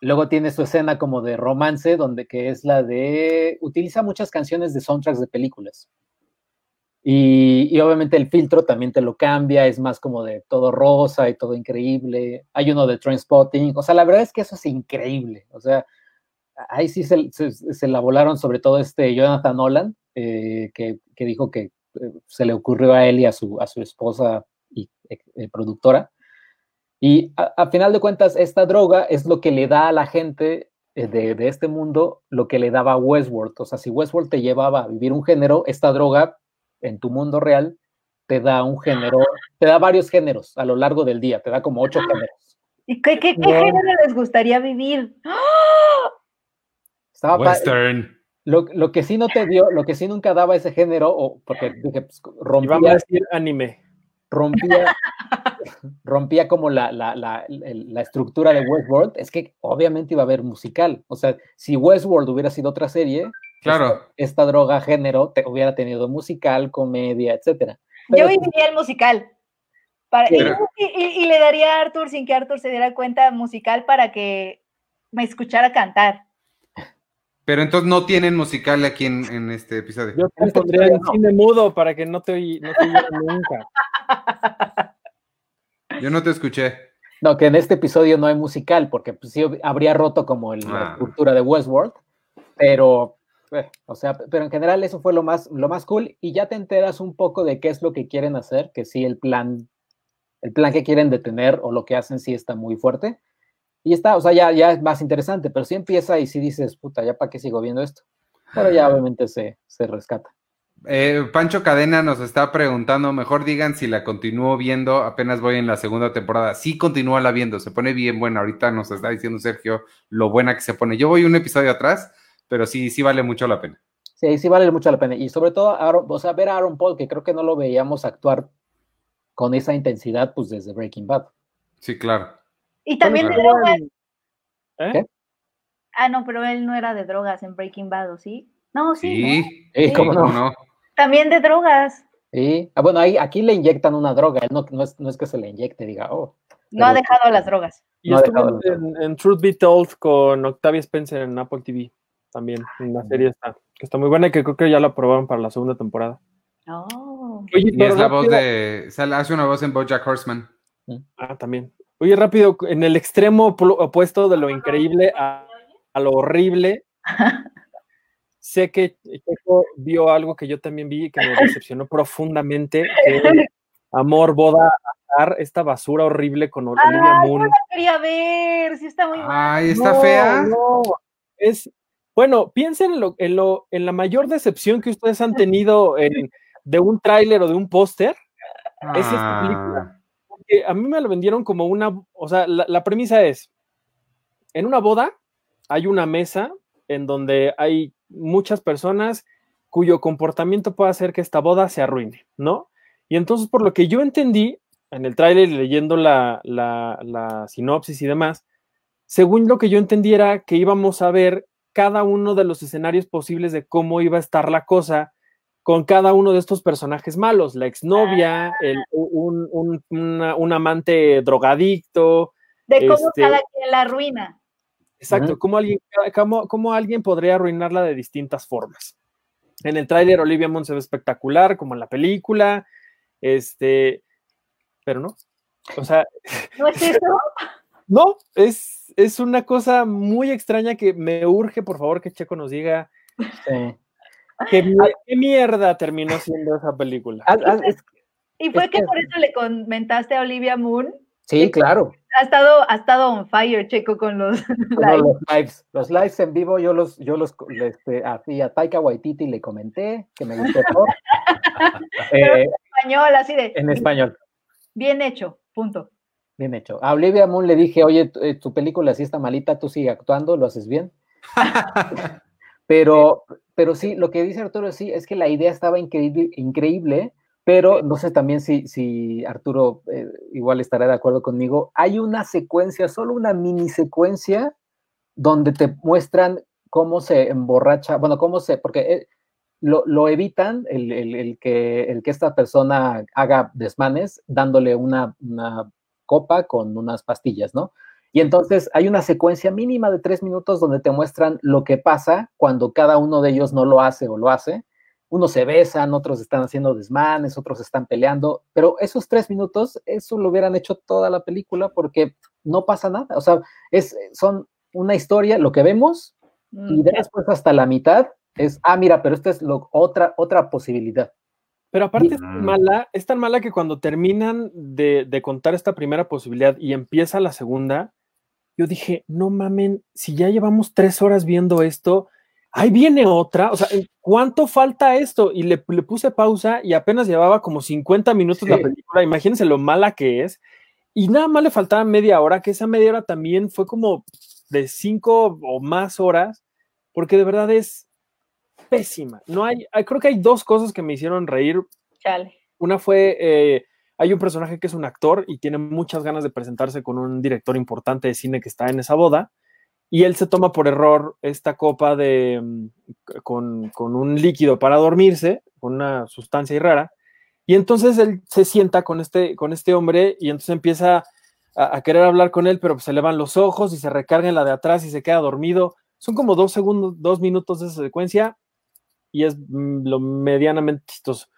luego tiene su escena como de romance, donde que es la de. Utiliza muchas canciones de soundtracks de películas. Y, y obviamente el filtro también te lo cambia, es más como de todo rosa y todo increíble. Hay uno de Trainspotting. O sea, la verdad es que eso es increíble. O sea, ahí sí se, se- se la volaron, sobre todo este Jonathan Nolan, eh, que, que dijo que se le ocurrió a él y a su, a su esposa y eh, eh, productora. Y a, a final de cuentas, esta droga es lo que le da a la gente eh, de, de este mundo lo que le daba a Westworld. O sea, si Westworld te llevaba a vivir un género, esta droga en tu mundo real te da un género, te da varios géneros a lo largo del día, te da como ocho géneros. ¿Y qué, qué, qué Wow. género les gustaría vivir? ¡Ah! Estaba pa- Western. Lo, lo que sí no te dio, lo que sí nunca daba ese género, o porque dije, pues, vamos a rompía, decir anime. rompía, rompía como la, la, la, la estructura de Westworld, es que obviamente iba a haber musical. O sea, si Westworld hubiera sido otra serie, Claro. esta droga género te hubiera tenido musical, comedia, etcétera. Yo Pero- viviría el musical. Para, y, Pero- y- y- y le daría a Arthur, sin que Arthur se diera cuenta, musical para que me escuchara cantar. Pero entonces no tienen musical aquí en, en este episodio. Yo te Este pondría en no. cine mudo para que no te, oí- no te nunca. Yo no te escuché. No, que en este episodio no hay musical, porque pues, sí habría roto como el- Ah. la estructura de Westworld, pero, eh, o sea, pero en general eso fue lo más, lo más cool, y ya te enteras un poco de qué es lo que quieren hacer, que sí, el plan, el plan que quieren detener o lo que hacen sí está muy fuerte, y está, o sea, ya, ya es más interesante, pero sí empieza y sí dices, puta, ya para qué sigo viendo esto, pero ya obviamente se, se rescata. Eh, Pancho Cadena nos está preguntando, mejor digan si la continúo viendo, apenas voy en la segunda temporada. Sí, continúa la viendo, se pone bien buena. Ahorita nos está diciendo Sergio lo buena que se pone. Yo voy un episodio atrás, pero sí, sí vale mucho la pena. Sí, sí vale mucho la pena. Y sobre todo, Aaron- o sea, ver a Aaron Paul, que creo que no lo veíamos actuar con esa intensidad, pues desde Breaking Bad. Sí, claro. Y también de drogas. ¿Eh? ¿Qué? Ah, no, pero él no era de drogas en Breaking Bad, ¿o sí? No, sí. ¿no? Sí, Sí, sí, ¿cómo no? cómo no. También de drogas. Sí. Ah, bueno, ahí, aquí le inyectan una droga, él no, no, es, no es que se le inyecte, diga, oh. No ha dejado las drogas. Y No estuvo en, en Truth Be Told con Octavia Spencer en Apple TV. También, en la serie está, que está muy buena y que creo que ya la aprobaron para la segunda temporada. Oh. Oye, Y es la voz de. sale- Hace una voz en Bojack Horseman. Ah, también. Oye, rápido, en el extremo opuesto de lo increíble a, a lo horrible, sé que Checo vio algo que yo también vi y que me decepcionó profundamente, que es Amor, Boda, Azar, esta basura horrible con Ol- Olivia Ay, Moon. no la quería ver. Sí está muy mal. Ay, está No, fea. no, es, bueno, piensen en, lo, en, lo, en la mayor decepción que ustedes han tenido en, de un tráiler o de un póster. es esta película. A mí me lo vendieron como una, o sea, la, premisa es, en una boda hay una mesa en donde hay muchas personas cuyo comportamiento puede hacer que esta boda se arruine, ¿no? Y entonces, por lo que yo entendí en el tráiler, leyendo la, la, la sinopsis y demás, según lo que yo entendí era que íbamos a ver cada uno de los escenarios posibles de cómo iba a estar la cosa con cada uno de estos personajes malos, la exnovia, el, un, un, una- un amante drogadicto, De cómo este- cada quien la arruina. exacto, cómo, alguien, cómo, cómo alguien podría arruinarla de distintas formas. En el tráiler Olivia Munn se ve espectacular, como en la película, este, pero no. O sea, ¿No es eso? no, es, es una cosa muy extraña que me urge, por favor, que Checo nos diga Sí. Qué, mi- qué mierda terminó siendo esa película. Y fue que por eso le comentaste a Olivia Moon. sí, claro. Ha estado, ha estado on fire, Checo, con los lives. los lives, los lives en vivo, yo los, yo los, este, a, y a Taika Waititi le comenté que me gustó Thor. Eh, español, así de en español, bien hecho, punto. bien hecho. A Olivia Moon le dije, oye, tu, eh, tu película sí está malita, tú sigue actuando, lo haces bien. Pero, pero sí, lo que dice Arturo, sí, es que la idea estaba increíble, increíble pero no sé también si, si Arturo eh, igual estará de acuerdo conmigo. Hay una secuencia, solo una mini secuencia, donde te muestran cómo se emborracha, bueno, cómo se, porque eh, lo, lo evitan el, el- el que, el que esta persona haga desmanes dándole una, una copa con unas pastillas, ¿no? Y entonces hay una secuencia mínima de tres minutos donde te muestran lo que pasa cuando cada uno de ellos no lo hace o lo hace. Unos se besan, otros están haciendo desmanes, otros están peleando, pero esos tres minutos, eso lo hubieran hecho toda la película porque no pasa nada. O sea, es, son una historia, lo que vemos, y después hasta la mitad es, ah, mira, pero esta es lo, otra, otra posibilidad. Pero aparte es tan Mm. mala, es tan mala que cuando terminan de, de contar esta primera posibilidad y empieza la segunda, yo dije, no mamen, si ya llevamos tres horas viendo esto, ahí viene otra, o sea, ¿en ¿cuánto falta esto? Y le, le puse pausa y apenas llevaba como 50 minutos la película, imagínense lo mala que es, y nada más le faltaba media hora, que esa media hora también fue como de cinco o más horas, porque de verdad es pésima. No hay, hay- creo que hay dos cosas que me hicieron reír Chale. una fue, eh, hay un personaje que es un actor y tiene muchas ganas de presentarse con un director importante de cine que está en esa boda. Y él se toma por error esta copa de, mm, con, con un líquido para dormirse, con una sustancia ahí rara. Y entonces él se sienta con este, con este hombre y entonces empieza a, querer hablar con él, pero se le van los ojos y se recarga en la de atrás y se queda dormido. Son como dos segundos, dos minutos de esa secuencia y es mm, lo medianamente chistoso.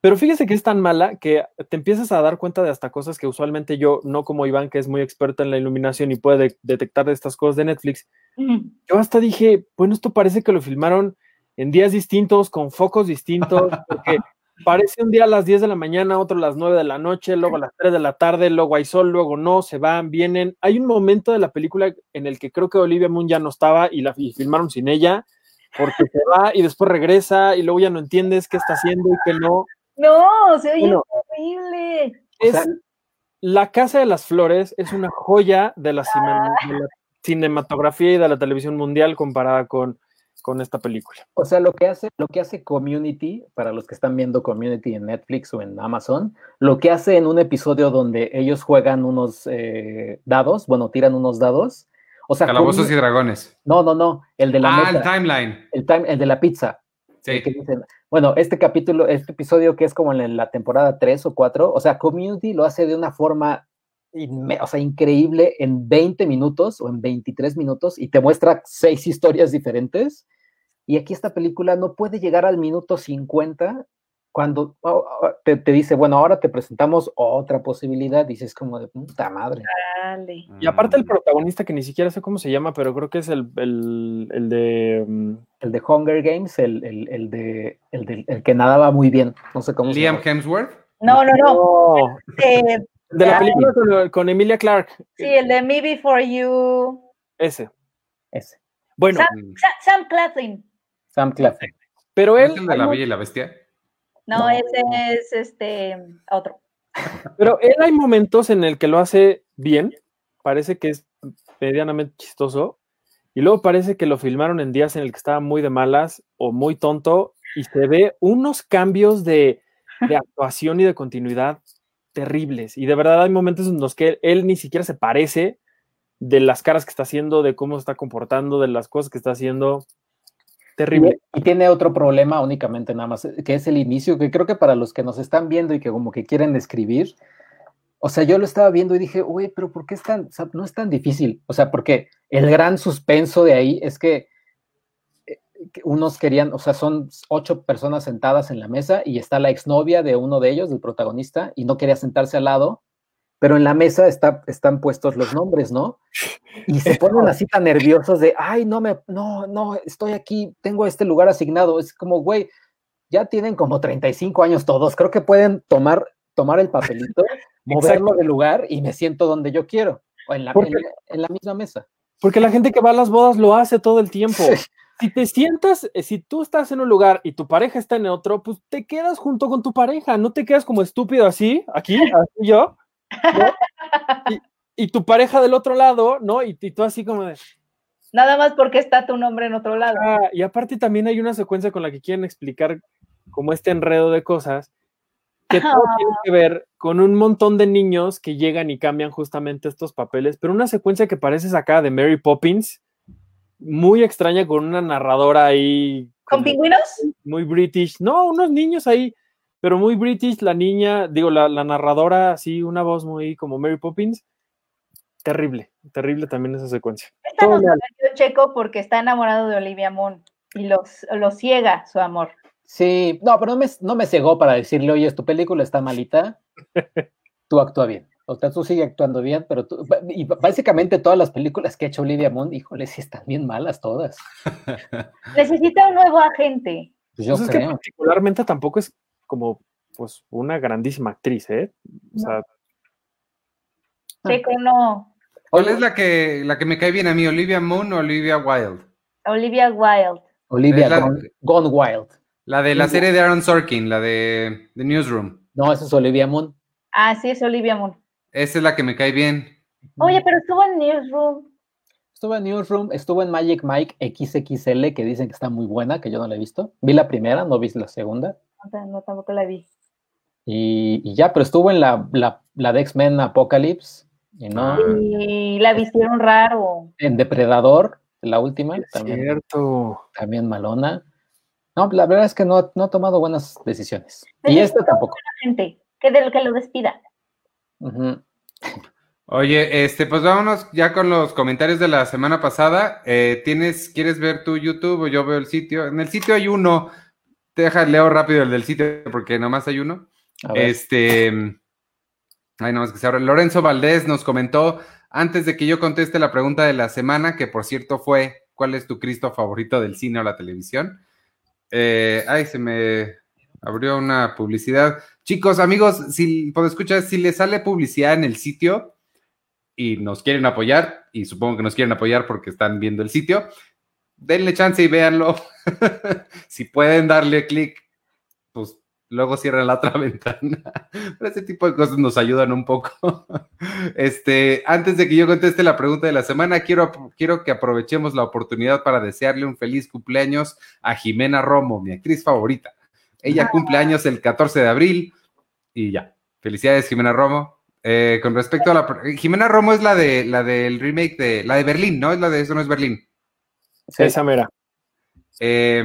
Pero fíjese que es tan mala que te empiezas a dar cuenta de hasta cosas que usualmente yo, no como Iván, que es muy experto en la iluminación y puede de- detectar estas cosas de Netflix, Mm, yo hasta dije, bueno, esto parece que lo filmaron en días distintos, con focos distintos, porque parece un día a las 10 de la mañana, otro a las 9 de la noche, luego a las 3 de la tarde, luego hay sol, luego no, se van, vienen. Hay un momento de la película en el que creo que Olivia Moon ya no estaba y la y filmaron sin ella, porque se va y después regresa y luego ya no entiendes qué está haciendo y qué no. No, se oye Bueno. horrible. O Es, sea, la Casa de las Flores es una joya de la, cine- de la cinematografía y de la televisión mundial comparada con, con esta película. O sea, lo que hace, lo que hace Community, para los que están viendo Community en Netflix o en Amazon, lo que hace en un episodio donde ellos juegan unos eh, dados, bueno, tiran unos dados. O sea, Calabozos y dragones. no, no, no, el de la Ah, el timeline. el, time- el de la pizza. el Sí. que dicen, bueno, este capítulo, este episodio que es como en la temporada 3 o 4, o sea, Community lo hace de una forma o sea, increíble en 20 minutos o en 23 minutos y te muestra seis historias diferentes. Y aquí esta película no puede llegar al minuto 50 cuando oh, oh, te, te dice, bueno, ahora te presentamos otra posibilidad. Dices como de puta madre. Dale. Y aparte el Mm. protagonista, que ni siquiera sé cómo se llama, pero creo que es el, el, el de... mm, El de Hunger Games, el, el, el de, el, de- el que nadaba muy bien. No sé cómo se Liam llama. Hemsworth. No, no, no. No, Eh, de la película con, con Emilia Clark. sí, el de Me Before You. Ese. Ese. Bueno, Mm. Sa- Sam Claflin. Sam Claflin. pero ¿No él... es el de la Bella y la Bestia? No, No. ese es este otro. Pero él hay momentos en el que lo hace bien, parece que es medianamente chistoso, y luego parece que lo filmaron en días en el que estaba muy de malas o muy tonto, y se ve unos cambios de, de actuación y de continuidad terribles. Y de verdad hay momentos en los que él, él ni siquiera se parece de las caras que está haciendo, de cómo se está comportando, de las cosas que está haciendo. Terrible. Y, y tiene otro problema únicamente nada más, que es el inicio, que creo que para los que nos están viendo y que como que quieren escribir, o sea, yo lo estaba viendo y dije, uy, pero ¿por qué es tan, o sea, no es tan difícil? O sea, porque el gran suspenso de ahí es que, eh, que unos querían, o sea, son ocho personas sentadas en la mesa y está la exnovia de uno de ellos, del protagonista, y no quería sentarse al lado, pero en la mesa está, están puestos los nombres, ¿no? Y se ponen así tan nerviosos de, ay, no me, no, no, estoy aquí, tengo este lugar asignado. Es como, güey, ya tienen como 35 años todos, creo que pueden tomar, tomar el papelito, moverlo de lugar y me siento donde yo quiero, o en la, Porque- en la, en la misma mesa. Porque la gente que va a las bodas lo hace todo el tiempo. Sí. Si te sientas, eh, si tú estás en un lugar y tu pareja está en otro, pues te quedas junto con tu pareja, no te quedas como estúpido así, aquí, así yo, ¿no? y, y tu pareja del otro lado, ¿no? Y, y tú así como de... Nada más porque está tu nombre en otro lado. "Ah", y aparte también hay una secuencia con la que quieren explicar como este enredo de cosas que todo tiene que ver con un montón de niños que llegan y cambian justamente estos papeles, pero una secuencia que parece sacada de Mary Poppins, muy extraña con una narradora ahí ¿Con pingüinos? muy british, no, unos niños ahí, pero muy british, la niña, digo, la, la narradora, así, una voz muy como Mary Poppins, terrible, terrible también esa secuencia. Esta nos dio Checo porque está enamorado de Olivia Munn y los, lo ciega su amor. Sí, no, pero no me, no me cegó para decirle, oye, tu película está malita, tú actúa bien. O sea, tú sigue actuando bien, pero tú, y básicamente todas las películas que ha hecho Olivia Munn, híjole, sí están bien malas todas. Necesita un nuevo agente. Pues yo Pues es que particularmente tampoco es como pues una grandísima actriz, ¿eh? O sea, Ah. Checo no. ¿Cuál es la que, la que me cae bien a mí? ¿Olivia Moon o Olivia Wilde? Olivia Wilde. Olivia la- Gone, Gone Wild. La de la Olivia- serie de Aaron Sorkin, la de The Newsroom. No, esa es Olivia Munn. Ah, sí, es Olivia Munn. Esa es la que me cae bien. Oye, pero estuvo en Newsroom. Estuvo en Newsroom, estuvo en Magic Mike XXL, que dicen que está muy buena, que yo no la he visto. Vi la primera, no vi la segunda. No, ta- no, tampoco la vi. Y, y ya, pero estuvo en la, la, la de X-Men Apocalypse. Y no, Ah. Y la vistieron raro. en Depredador, la última, es también, cierto. también malona. No, la verdad es que no, no ha tomado buenas decisiones. Y esta tampoco. Gente, que, de, que lo despida. Oye, este, pues vámonos ya con los comentarios de la semana pasada. Eh, ¿tienes, ¿Quieres ver tu YouTube o yo veo el sitio? En el sitio hay uno. Te deja, leo rápido el del sitio porque nomás hay uno. Este, ay, nomás que se abra. Lorenzo Valdés nos comentó antes de que yo conteste la pregunta de la semana, que por cierto fue, ¿cuál es tu Cristo favorito del cine o la televisión? Eh, ay, se me abrió una publicidad. Chicos, amigos, si puedo escuchar, si les sale publicidad en el sitio y nos quieren apoyar, y supongo que nos quieren apoyar porque están viendo el sitio, denle chance y véanlo. si pueden darle clic, pues luego cierran la otra ventana. Pero ese tipo de cosas nos ayudan un poco. Este, antes de que yo conteste la pregunta de la semana, quiero, quiero que aprovechemos la oportunidad para desearle un feliz cumpleaños a Jimena Romo, mi actriz favorita. Ella cumple años el 14 de abril y ya. Felicidades, Jimena Romo. Eh, con respecto a la... Jimena Romo es la de la del remake de... La de Berlín, ¿no? Es la de Eso no es Berlín. Sí. Esa mera. Eh,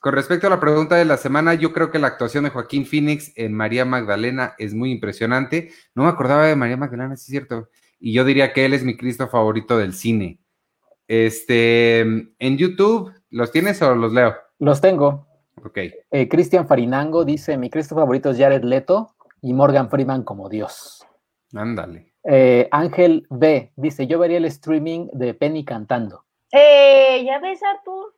con respecto a la pregunta de la semana, yo creo que la actuación de Joaquín Phoenix en María Magdalena es muy impresionante. No me acordaba de María Magdalena, sí es cierto. Y yo diría que él es mi Cristo favorito del cine. Este, en YouTube, ¿los tienes o los leo? Los tengo. Ok. Eh, Cristian Farinango dice: Mi Cristo favorito es Jared Leto y Morgan Freeman como Dios. Ándale. Eh, Ángel B dice: Yo vería el streaming de Penny cantando. Eh, ya ves, Artur.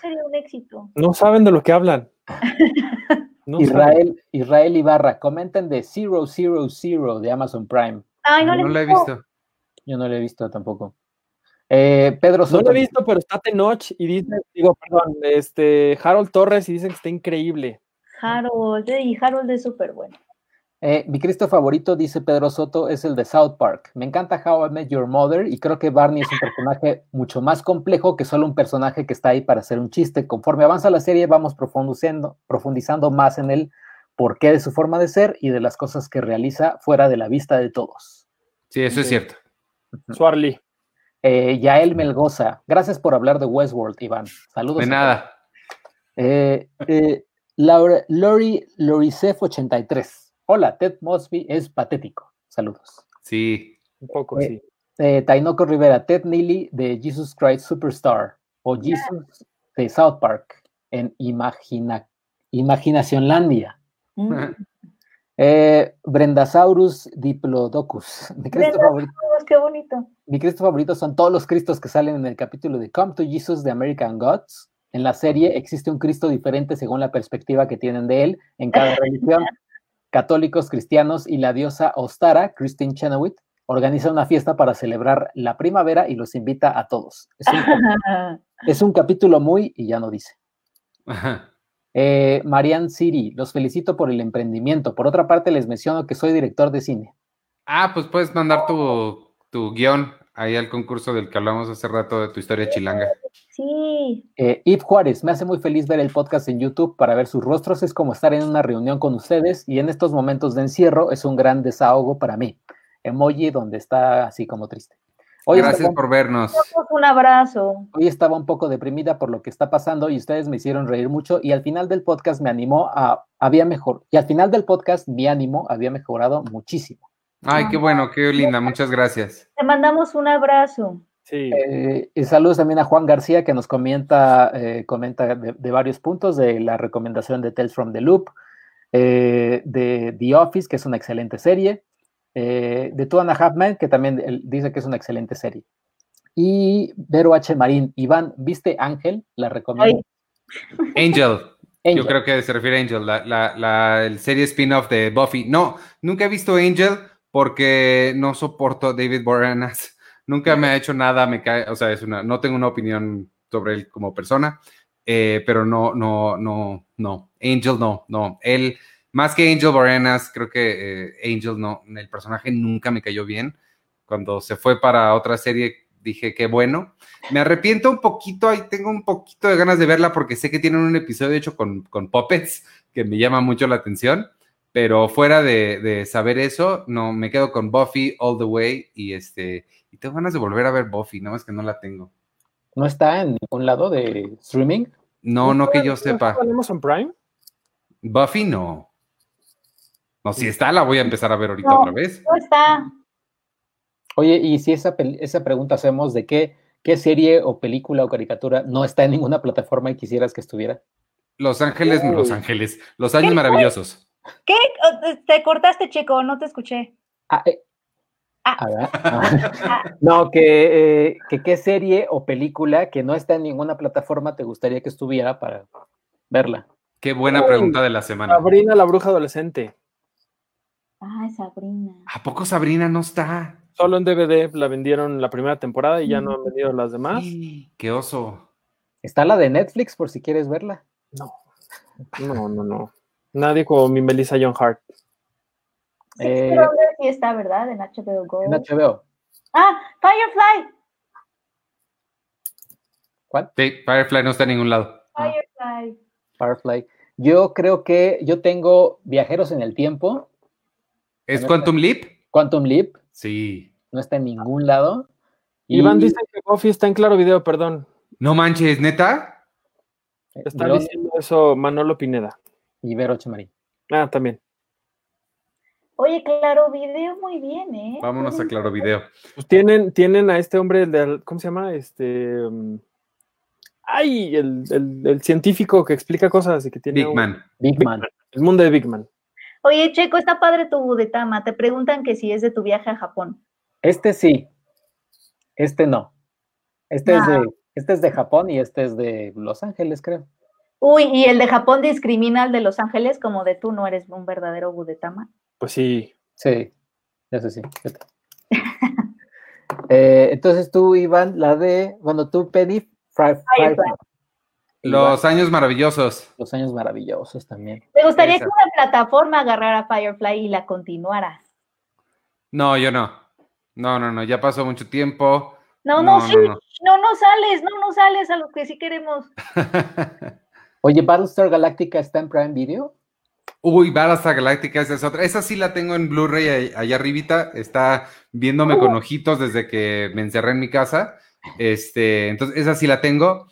Sería un éxito. No saben de lo que hablan. No saben. Israel, Israel Ibarra, comenten de Zero Zero Zero de Amazon Prime. Ay, no, No, le la he visto. Yo no lo he visto tampoco. Eh, Pedro No Soto. lo he visto, pero está Tenoch y dice, digo, perdón, este, Harold Torres y dicen que está increíble. Harold, y Harold es súper bueno. Eh, mi Cristo favorito, dice Pedro Soto, es el de South Park. Me encanta How I Met Your Mother y creo que Barney es un personaje mucho más complejo que solo un personaje que está ahí para hacer un chiste. Conforme avanza la serie, vamos profundizando, profundizando más en el porqué de su forma de ser y de las cosas que realiza fuera de la vista de todos. Sí, eso es cierto. Swarly. Eh, Yael Melgoza, gracias por hablar de Westworld, Iván. Saludos. De nada. Eh, eh, Laura, Lori Lorisef83. Hola, Ted Mosby es patético. Saludos. Sí. Un poco, Eh, sí. Eh, Tainoco Rivera, Ted Neely de Jesus Christ Superstar o Jesus de South Park en Imagina, Imaginacionlandia. Mm. Eh, Brendasaurus Diplodocus. Mi Cristo, favorito, qué bonito. mi Cristo favorito son todos los Cristos que salen en el capítulo de Come to Jesus de American Gods. En la serie existe un Cristo diferente según la perspectiva que tienen de él en cada religión. Católicos, cristianos y la diosa Ostara, Christine Chenoweth, organiza una fiesta para celebrar la primavera y los invita a todos. Es un, es un capítulo muy, y ya no dice. Eh, Marianne Siri, los felicito por el emprendimiento. Por otra parte, les menciono que soy director de cine. Ah, pues puedes mandar tu, tu guion ahí al concurso del que hablamos hace rato de tu historia chilanga. Sí. Eh, Eve Juárez, me hace muy feliz ver el podcast en YouTube para ver sus rostros. Es como estar en una reunión con ustedes y en estos momentos de encierro es un gran desahogo para mí. Emoji donde está así como triste. Hoy, Gracias estaba, por vernos. Un abrazo. hoy estaba un poco deprimida por lo que está pasando y ustedes me hicieron reír mucho y al final del podcast me animó a, había mejor, y al final del podcast mi ánimo había mejorado muchísimo. Ay, qué bueno, qué linda, muchas gracias. Te mandamos un abrazo. Sí. Eh, y saludos también a Juan García que nos comenta, eh, comenta de, de varios puntos de la recomendación de Tales from the Loop, eh, de The Office, que es una excelente serie, eh, de Two and a Half Men, que también él dice que es una excelente serie. Y Vero H. Marín, Iván, ¿viste Ángel? La recomiendo. Angel, Angel. yo creo que se refiere a Angel, la, la, la el serie spin-off de Buffy. No, nunca he visto Angel porque no soporto a David Boreanaz. Nunca me ha hecho nada, me cae, o sea, es una, no tengo una opinión sobre él como persona, eh, pero no, no, no, no. Angel no, no. Él, más que Angel Boreanaz, creo que eh, Angel no, el personaje nunca me cayó bien. Cuando se fue para otra serie, dije qué bueno. Me arrepiento un poquito, ahí tengo un poquito de ganas de verla porque sé que tienen un episodio hecho con, con puppets que me llama mucho la atención. Pero fuera de, de saber eso, no, me quedo con Buffy all the way y este, y tengo ganas de volver a ver Buffy, nada más que no la tengo. ¿No está en ningún lado de streaming? No, no que yo ¿No sepa. en Prime? Buffy no. No, si está, la voy a empezar a ver ahorita No. otra vez. ¿Cómo está? Oye, y si esa, esa pregunta hacemos de qué, qué serie o película o caricatura no está en ninguna plataforma y quisieras que estuviera. Los Ángeles, Los. Ángeles, Los Años Maravillosos. ¿Qué? Te cortaste, chico, no te escuché. Ah, eh. Ah. A ver. Ah. No, que, eh, que qué serie o película que no está en ninguna plataforma te gustaría que estuviera para verla. Qué buena Uy. pregunta de la semana. Sabrina la bruja adolescente. Ay, Sabrina. ¿A poco Sabrina no está? Solo en DVD la vendieron la primera temporada y ya no han vendido las demás. Sí, qué oso. Está la de Netflix por si quieres verla. No. No, no, no. Nadie como mi Melissa John Hart. Sí, Eh, sí está, ¿verdad? En HBO Go. En HBO. Ah, Firefly. ¿Cuál? Sí, Firefly no está en ningún lado. Firefly. Firefly. Yo creo que yo tengo Viajeros en el Tiempo, ¿Es Quantum Leap? Quantum Leap, Sí. no está en ningún lado. Y Iván dice que Buffy está en claro video, perdón. No manches, neta. Está Verón- diciendo eso Manolo Pineda. Y Vero Chamarín. Ah, también. Oye, claro, video muy bien, ¿eh? Vámonos a Claro Video. Pues tienen, tienen a este hombre, el de, ¿cómo se llama? Este. um, ay, el, el- el científico que explica cosas y que tiene. Big un- Man. Big Big Man. Man. El mundo de Big Man. Oye, Checo, está padre tu budetama. Te preguntan que si es de tu viaje a Japón. Este sí. Este no. Este, es Ah. de, este es de Japón y este es de Los Ángeles, creo. Uy, y el de Japón discrimina al de Los Ángeles como de tú no eres un verdadero budetama. Pues sí. Sí, eso sí. Eh, entonces tú, Iván, la de, bueno, tú, Penny, Fry-. Los Años Maravillosos. Los años maravillosos también. ¿Te gustaría Esa. que una plataforma agarrara Firefly y la continuara? No, yo no. No, no, no, ya pasó mucho tiempo. No, no, No, sí. no, No, no. no, sales, no, no sales a lo que sí queremos. Oye, Battlestar Galactica está en Prime Video. Uy, Battlestar Galactica, esa es otra. Esa sí la tengo en Blu-ray allá arribita. Está viéndome con ojitos desde que me encerré en mi casa. Este, entonces, esa sí la tengo.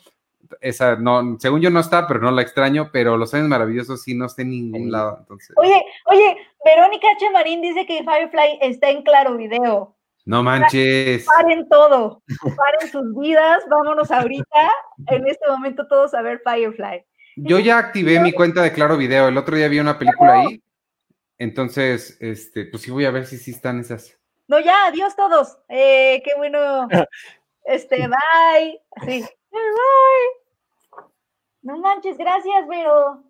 Esa no, según yo no está, pero no la extraño. Pero Los Años Maravillosos sí no está en ningún Sí. lado. Entonces, Oye, oye, Verónica H. Marín dice que Firefly está en Claro Video. no manches. Paren todo, paren sus vidas, vámonos ahorita, en este momento todos a ver Firefly. Yo ya activé mi cuenta de Claro Video. El otro día vi una película ahí. Entonces, este, pues sí voy a ver si sí están esas. No, ya, adiós todos. Eh, qué bueno. Este, bye. Sí. Bye. No manches, gracias, pero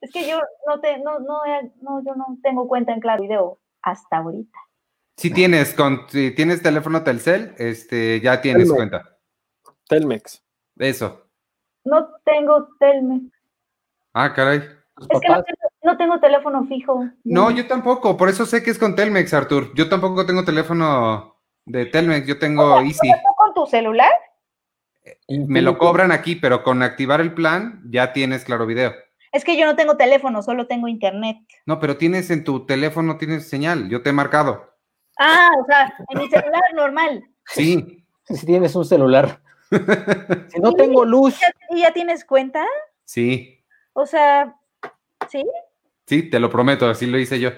es que yo no te, no, no, eh, no, yo no tengo cuenta en Claro Video hasta ahorita. Si tienes, con, si tienes teléfono Telcel, este, ya tienes Telmex. cuenta. Telmex. Eso. No tengo Telme. Ah, caray. Es que no tengo, no tengo teléfono fijo. No, yo tampoco, por eso sé que es con Telmex, Artur. Yo tampoco tengo teléfono de Telmex, yo tengo Easy. ¿No con tu celular? Me lo cobran aquí, pero con activar el plan ya tienes Claro Video. Es que yo no tengo teléfono, solo tengo internet. No, pero tienes en tu teléfono, tienes señal, yo te he marcado. Ah, o sea, en mi celular normal. Sí, Si tienes un celular. si no tengo luz. ¿Y ya tienes cuenta? sí, O sea, ¿sí? sí, te lo prometo, así lo hice yo.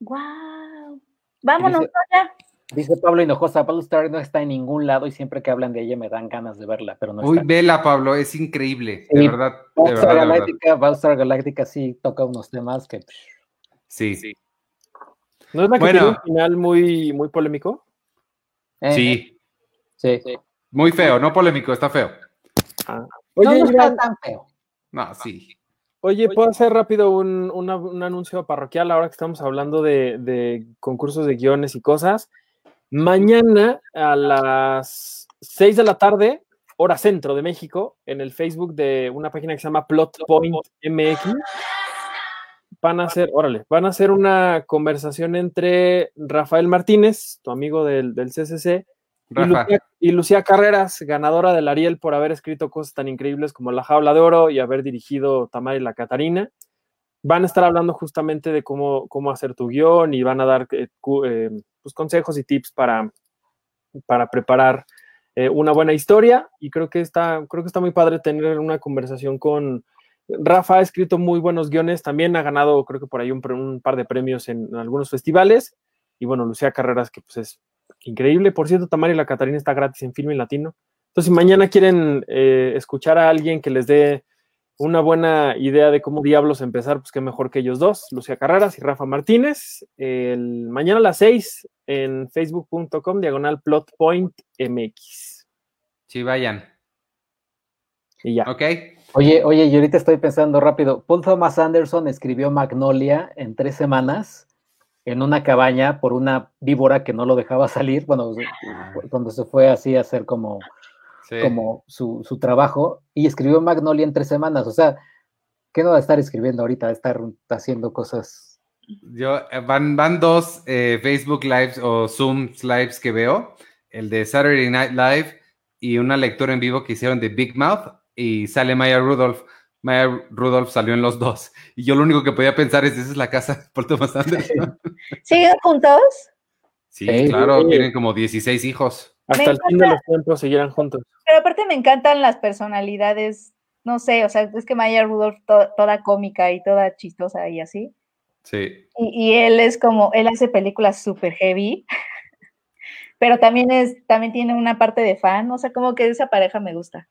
Wow. Vámonos, Dice- ya. Dice Pablo Hinojosa, Battlestar no está en ningún lado y siempre que hablan de ella me dan ganas de verla, pero no Uy, está. vela, Pablo, es increíble. Sí. De verdad, de Battlestar. Galactica, Battlestar Galactica sí toca unos temas que Sí, ¿No es la que Bueno. tiene un final muy, muy polémico? eh, sí. sí. Muy feo, no polémico, está feo. No, Oye, no está tan feo. No, sí. Oye, ¿puedo hacer rápido un, una- un anuncio parroquial ahora que estamos hablando de, de concursos de guiones y cosas? Mañana a las 6 de la tarde, hora centro de México, en el Facebook de una página que se llama Plot Point MX, van a hacer, órale, van a hacer una conversación entre Rafael Martínez, tu amigo del, del CCC, y Lucía, y Lucía Carreras, ganadora del Ariel por haber escrito cosas tan increíbles como La Jaula de Oro y haber dirigido Tamara y la Catarina. Van a estar hablando justamente de cómo, cómo hacer tu guion y van a dar eh, eh, pues, consejos y tips para, para preparar eh, una buena historia. Y creo que, está, creo que está muy padre tener una conversación con... Rafa ha escrito muy buenos guiones, también ha ganado creo que por ahí un, par de premios en algunos festivales. Y bueno, Lucía Carreras, que pues es increíble. Por cierto, Tamara y la Catarina está gratis en Filme Latino. Entonces, si mañana quieren eh, escuchar a alguien que les dé una buena idea de cómo diablos empezar, pues qué mejor que ellos dos, Lucía Carreras y Rafa Martínez. El, mañana a las 6 en facebook.com, diagonal plotpointmx. sí, vayan. Y ya. ¿Ok? Oye, oye, y ahorita estoy pensando rápido. Paul Thomas Anderson escribió Magnolia en tres semanas en una cabaña por una víbora que no lo dejaba salir. Bueno, cuando se fue así a hacer como, Sí. como su, su trabajo y escribió Magnolia en tres semanas. O sea, ¿qué no va a estar escribiendo ahorita? Va a estar haciendo cosas. Yo, eh, van, van dos eh, Facebook Lives o Zoom Lives que veo, el de Saturday Night Live y una lectura en vivo que hicieron de Big Mouth y sale Maya Rudolph. Maya Rudolph salió en los dos. Y yo lo único que podía pensar es, esa es la casa de Paul Thomas Anderson. ¿Siguen juntos? Sí, claro, tienen como 16 hijos. Hasta Me el fin de los tiempos seguirán juntos. Pero aparte me encantan las personalidades, no sé, o sea, es que Maya Rudolph to- toda cómica y toda chistosa y así. Sí. Y, y él es como, él hace películas súper heavy, pero también es, también tiene una parte de fan, o sea, como que esa pareja me gusta.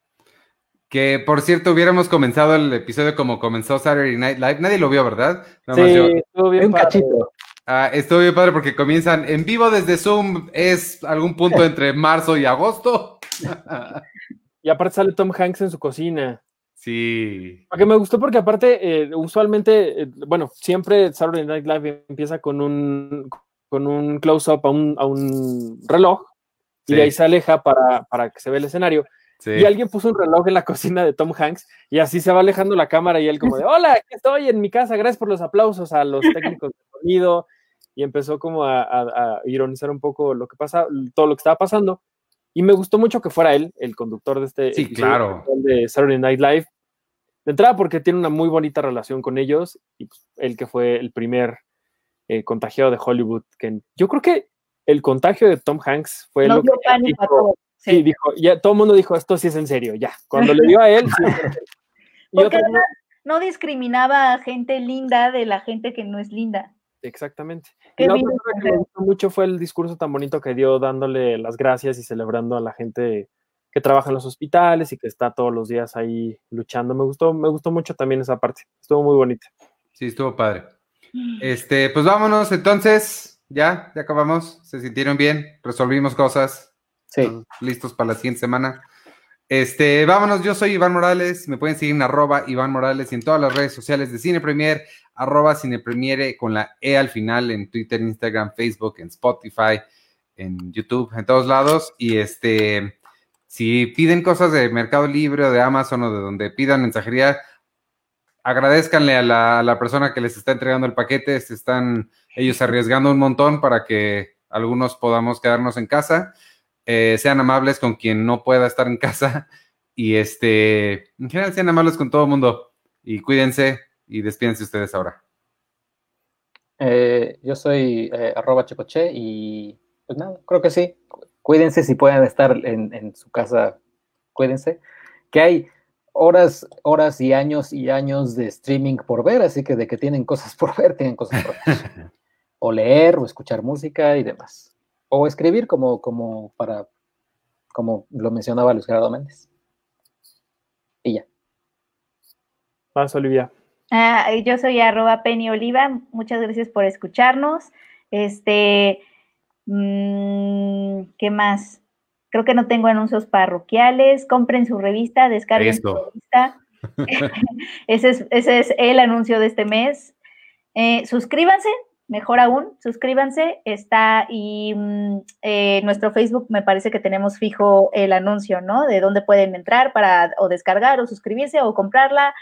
Que por cierto, hubiéramos comenzado el episodio como comenzó Saturday Night Live. Nadie lo vio, ¿verdad? Nada más Sí, yo. estuvo bien Un padre. cachito. Ah, estuvo bien padre porque comienzan en vivo desde Zoom. Es algún punto entre marzo y agosto. Y aparte sale Tom Hanks en su cocina. sí. Porque me gustó porque aparte, eh, usualmente, eh, bueno, siempre Saturday Night Live empieza con un, con un close-up a un, a un reloj y de ahí se aleja para, para que se vea el escenario. Sí. Y alguien puso un reloj en la cocina de Tom Hanks y así se va alejando la cámara y él como de, hola, aquí estoy en mi casa, gracias por los aplausos a los técnicos de sonido. Y empezó como a, a- a ironizar un poco lo que pasa, todo lo que estaba pasando. Y me gustó mucho que fuera él, el conductor de este Sí, claro. de Saturday Night Live. De entrada porque tiene una muy bonita relación con ellos y pues, él que fue el primer eh, contagiado de Hollywood. Que yo creo que el contagio de Tom Hanks fue Nos lo dio que pánico a dijo, todos. Sí, dijo, ya todo el mundo dijo, esto sí es en serio, ya. Cuando le dio a él, sí. Porque no discriminaba a gente linda de la gente que no es linda. exactamente. Qué Y la bien otra cosa que me gustó mucho fue el discurso tan bonito que dio dándole las gracias y celebrando a la gente que trabaja en los hospitales y que está todos los días ahí luchando. Me gustó, me gustó mucho también esa parte. Estuvo muy bonita. Sí, estuvo padre. Este, pues vámonos entonces. Ya, ya acabamos. Se sintieron bien, resolvimos cosas. Sí. Listos para la siguiente semana. Este, vámonos, yo soy Iván Morales, me pueden seguir en arroba Iván Morales y en todas las redes sociales de Cine Premier, arroba Cine con la E al final en Twitter, Instagram, Facebook, en Spotify, en YouTube, en todos lados. Y este, si piden cosas de Mercado Libre o de Amazon o de donde pidan mensajería, agradezcanle a la, a la persona que les está entregando el paquete, se están ellos arriesgando un montón para que algunos podamos quedarnos en casa. Eh, sean amables con quien no pueda estar en casa y este, en general sean amables con todo el mundo y cuídense y despídense ustedes ahora. Eh, yo soy eh, arroba checoche y pues nada, creo que sí. Cuídense si pueden estar en, en su casa, cuídense. Que hay horas, horas y años y años de streaming por ver, así que de que tienen cosas por ver, tienen cosas por ver. o leer, o escuchar música y demás. O escribir como, como para, como lo mencionaba Luis Gerardo Méndez. Y ya. Vas, Olivia. Ah, yo soy arroba Penny Oliva. Muchas gracias por escucharnos. Este, mm, ¿qué más? Creo que no tengo anuncios parroquiales. Compren su revista, descarguen su revista. ese, es, ese es el anuncio de este mes. Eh, suscríbanse, mejor aún, suscríbanse. Está y mm, eh, nuestro Facebook me parece que tenemos fijo el anuncio, ¿no? De dónde pueden entrar para o descargar o suscribirse o comprarla.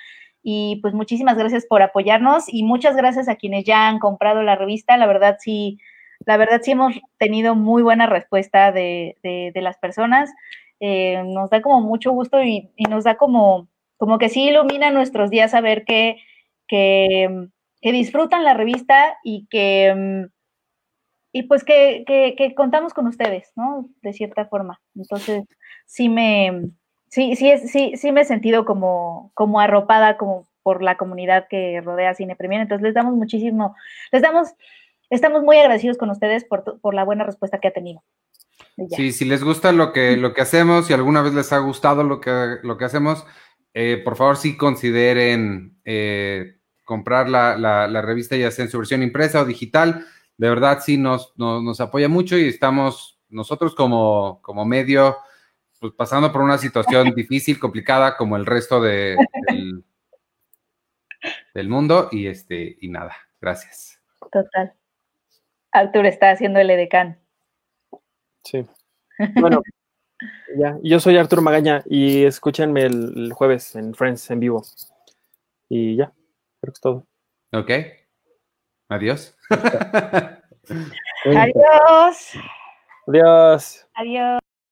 Y pues muchísimas gracias por apoyarnos y muchas gracias a quienes ya han comprado la revista. La verdad sí, la verdad sí hemos tenido muy buena respuesta de, de, las personas. Eh, nos da como mucho gusto y, y, nos da como, como que sí ilumina nuestros días saber que, que, que disfrutan la revista y que y pues que, que, contamos con ustedes, ¿no? De cierta forma. Entonces, sí me, sí, sí, sí, sí me he sentido como, como arropada como por la comunidad que rodea Cine Premier. Entonces les damos muchísimo, les damos, estamos muy agradecidos con ustedes por, por la buena respuesta que ha tenido. Sí, si les gusta lo que, lo que hacemos, si alguna vez les ha gustado lo que, lo que hacemos, eh, por favor sí consideren eh, comprar la, la, la, revista ya sea en su versión impresa o digital. De verdad sí nos, nos, nos apoya mucho y estamos nosotros como, como medio pues, pasando por una situación difícil, complicada, como el resto de, del, del, mundo. Y este, y nada, gracias. Total. Artur está haciendo el edecán. Sí. Bueno, ya. Yo soy Arturo Magaña y escúchenme el, el, jueves en Friends en vivo. Y ya, creo que es todo. Ok. Adiós. Adiós. Adiós. Adiós.